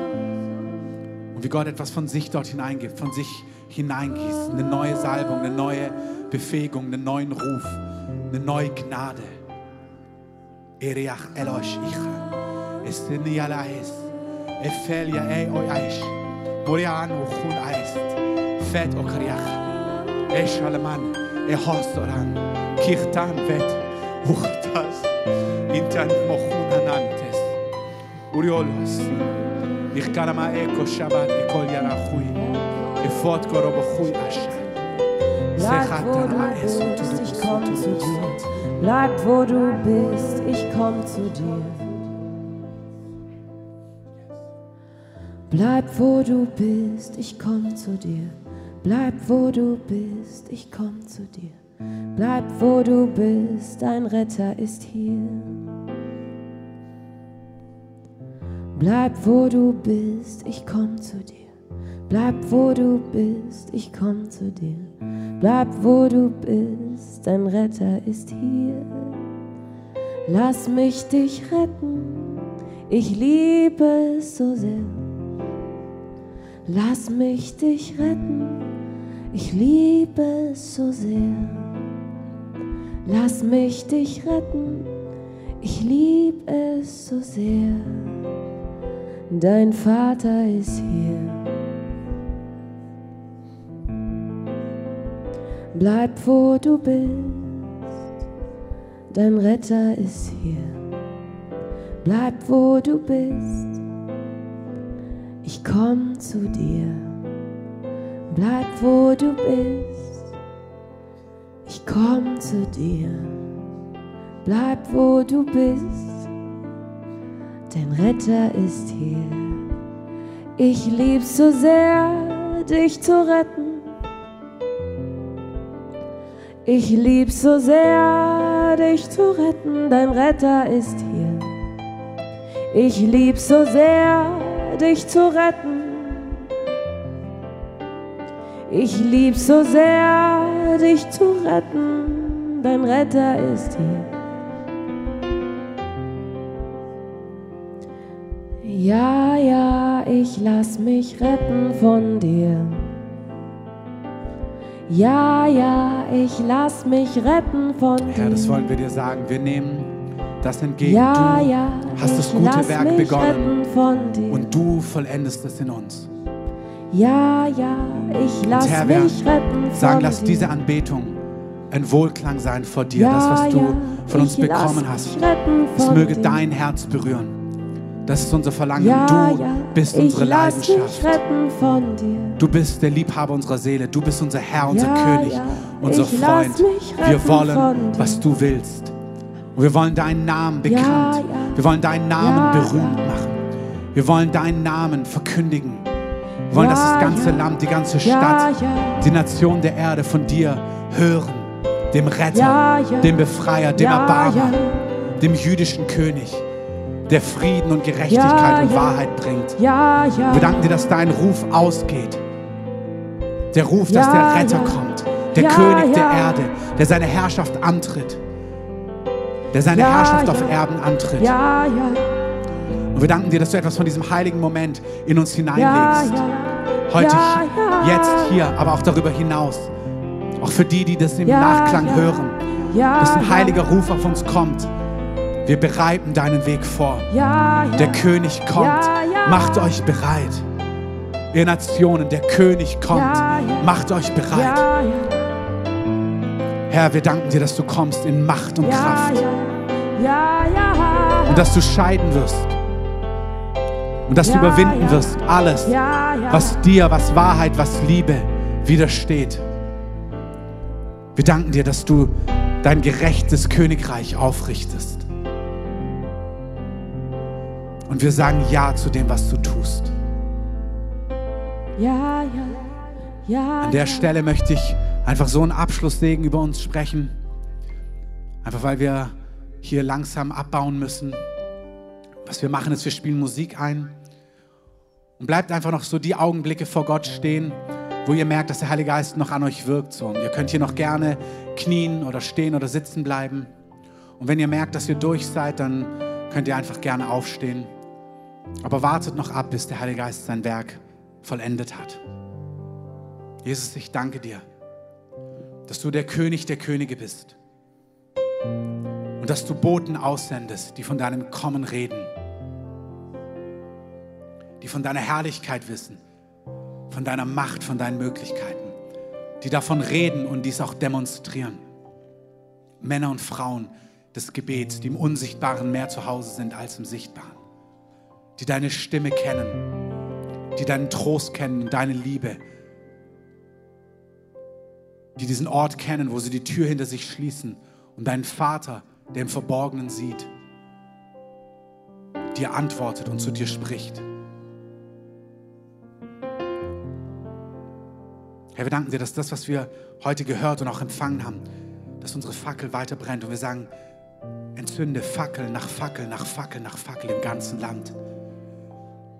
Und wie Gott etwas von sich dort hineingibt, von sich hineingießt. Eine neue Salbung, eine neue Befähigung, einen neuen Ruf, eine neue Gnade. Eriach Elosh Icha. Esteni Alais. Efelia E Oyaish. Morian Uchun Aist. Fet Okriach. Eshalaman. Ehostoran. Kirtan Vet. Uchtas. Intan Mochun Anantes. Uriolas. Mal Eko Shabbat Ekol Yarachui. Efot Korobochui Asher. bleib wo du bist, ich komm zu dir. Bleib wo du bist, ich komm zu dir. Bleib wo du bist, ich komm zu dir. Bleib wo du bist, ich komm zu dir. Bleib wo du bist, dein Retter ist hier. Bleib wo du bist, ich komm zu dir. Bleib wo du bist, ich komm zu dir. Bleib wo du bist, dein Retter ist hier. Lass mich dich retten, ich liebe es so sehr. Lass mich dich retten, ich liebe es so sehr. Lass mich dich retten, ich liebe es so sehr. Dein Vater ist hier. Bleib wo du bist, dein Retter ist hier. Bleib wo du bist, ich komm zu dir. Bleib wo du bist, ich komm zu dir. Bleib wo du bist, dein Retter ist hier. Ich lieb's so sehr, dich zu retten. Ich lieb's so sehr, dich zu retten, dein Retter ist hier. Ich lieb's so sehr, dich zu retten. Ich lieb's so sehr, dich zu retten, dein Retter ist hier. Ja, ja, ich lass mich retten von dir. Ja, ja, ich lass mich retten von Herr, das dir. wollen wir dir sagen. Wir nehmen das entgegen. Ja, du ja, hast das gute Werk begonnen dir. und du vollendest es in uns. Ja, ja, ich lass Herr, mich retten Sagen, lass diese Anbetung ein Wohlklang sein vor dir. ja, das, was du ja, von uns bekommen hast. Es möge dir. dein Herz berühren. Das ist unser Verlangen. ja, du bist unsere Leidenschaft. Du bist der Liebhaber unserer Seele. Du bist unser Herr, unser König, unser Freund. Wir wollen, was du willst. Und wir wollen deinen Namen bekannt. Wir wollen deinen Namen berühmt machen. Wir wollen deinen Namen verkündigen. Wir wollen, dass das ganze. Land, die ganze Stadt, die Nation der Erde von dir hören. Dem Retter, dem Befreier, dem Erbarmer, dem jüdischen König, der Frieden und Gerechtigkeit und. Wahrheit bringt. Wir danken dir, dass dein Ruf ausgeht. Der Ruf, dass der Retter kommt. Der König der. Erde, der seine Herrschaft antritt. Der seine Herrschaft auf. Erden antritt. Ja, ja. Und wir danken dir, dass du etwas von diesem heiligen Moment in uns Ja, hineinlegst. ja. Heute, Ja, ja. jetzt, hier, aber auch darüber hinaus. Auch für die, die das im Ja, Nachklang ja. hören. Ja, Dass ein ja. heiliger Ruf auf uns kommt. Wir bereiten deinen Weg vor. Ja, ja. Der König kommt. Ja, ja. Macht euch bereit. Ihr Nationen, der König kommt. Ja, ja. Macht euch bereit. Ja, ja. Herr, wir danken dir, dass du kommst in Macht und Ja, Kraft. ja. Ja, ja. Und dass du scheiden wirst. Und dass du überwinden wirst. Alles, was dir, was Wahrheit, was Liebe widersteht. Wir danken dir, dass du dein gerechtes Königreich aufrichtest. Und wir sagen Ja zu dem, was du tust. Ja, ja. Ja. An der Stelle möchte ich einfach so einen Abschlusssegen über uns sprechen. Einfach weil wir hier langsam abbauen müssen. Was wir machen, ist, wir spielen Musik ein. Und bleibt einfach noch so die Augenblicke vor Gott stehen, wo ihr merkt, dass der Heilige Geist noch an euch wirkt. So. Und ihr könnt hier noch gerne knien oder stehen oder sitzen bleiben. Und wenn ihr merkt, dass ihr durch seid, dann könnt ihr einfach gerne aufstehen. Aber wartet noch ab, bis der Heilige Geist sein Werk vollendet hat. Jesus, ich danke dir, dass du der König der Könige bist und dass du Boten aussendest, die von deinem Kommen reden, die von deiner Herrlichkeit wissen, von deiner Macht, von deinen Möglichkeiten, die davon reden und dies auch demonstrieren. Männer und Frauen des Gebets, die im Unsichtbaren mehr zu Hause sind als im Sichtbaren, die deine Stimme kennen, die deinen Trost kennen und deine Liebe, die diesen Ort kennen, wo sie die Tür hinter sich schließen und deinen Vater, der im Verborgenen sieht, dir antwortet und zu dir spricht. Herr, wir danken dir, dass das, was wir heute gehört und auch empfangen haben, dass unsere Fackel weiter brennt und wir sagen, entzünde Fackel nach Fackel nach Fackel nach Fackel im ganzen Land.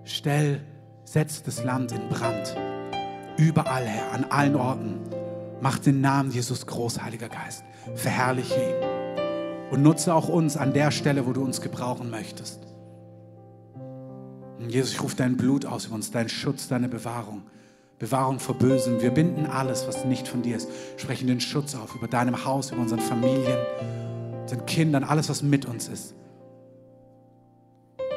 Stell, setz das Land in Brand. Überall, Herr, an allen Orten. Mach den Namen Jesus groß, Heiliger Geist. Verherrliche ihn. Und nutze auch uns an der Stelle, wo du uns gebrauchen möchtest. Und Jesus, ich rufe dein Blut aus über uns, deinen Schutz, deine Bewahrung. Bewahrung vor Bösem. Wir binden alles, was nicht von dir ist. Sprechen den Schutz auf über deinem Haus, über unseren Familien, unseren Kindern, alles, was mit uns ist.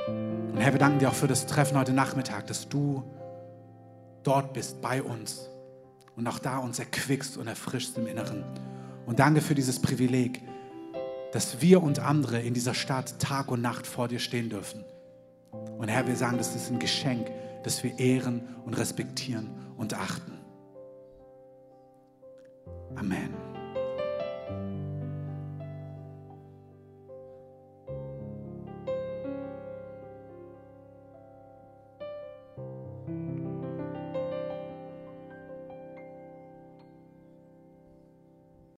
Und Herr, wir danken dir auch für das Treffen heute Nachmittag, dass du dort bist bei uns und auch da uns erquickst und erfrischst im Inneren. Und danke für dieses Privileg, dass wir und andere in dieser Stadt Tag und Nacht vor dir stehen dürfen. Und Herr, wir sagen, das ist ein Geschenk, das wir ehren und respektieren und achten. Amen.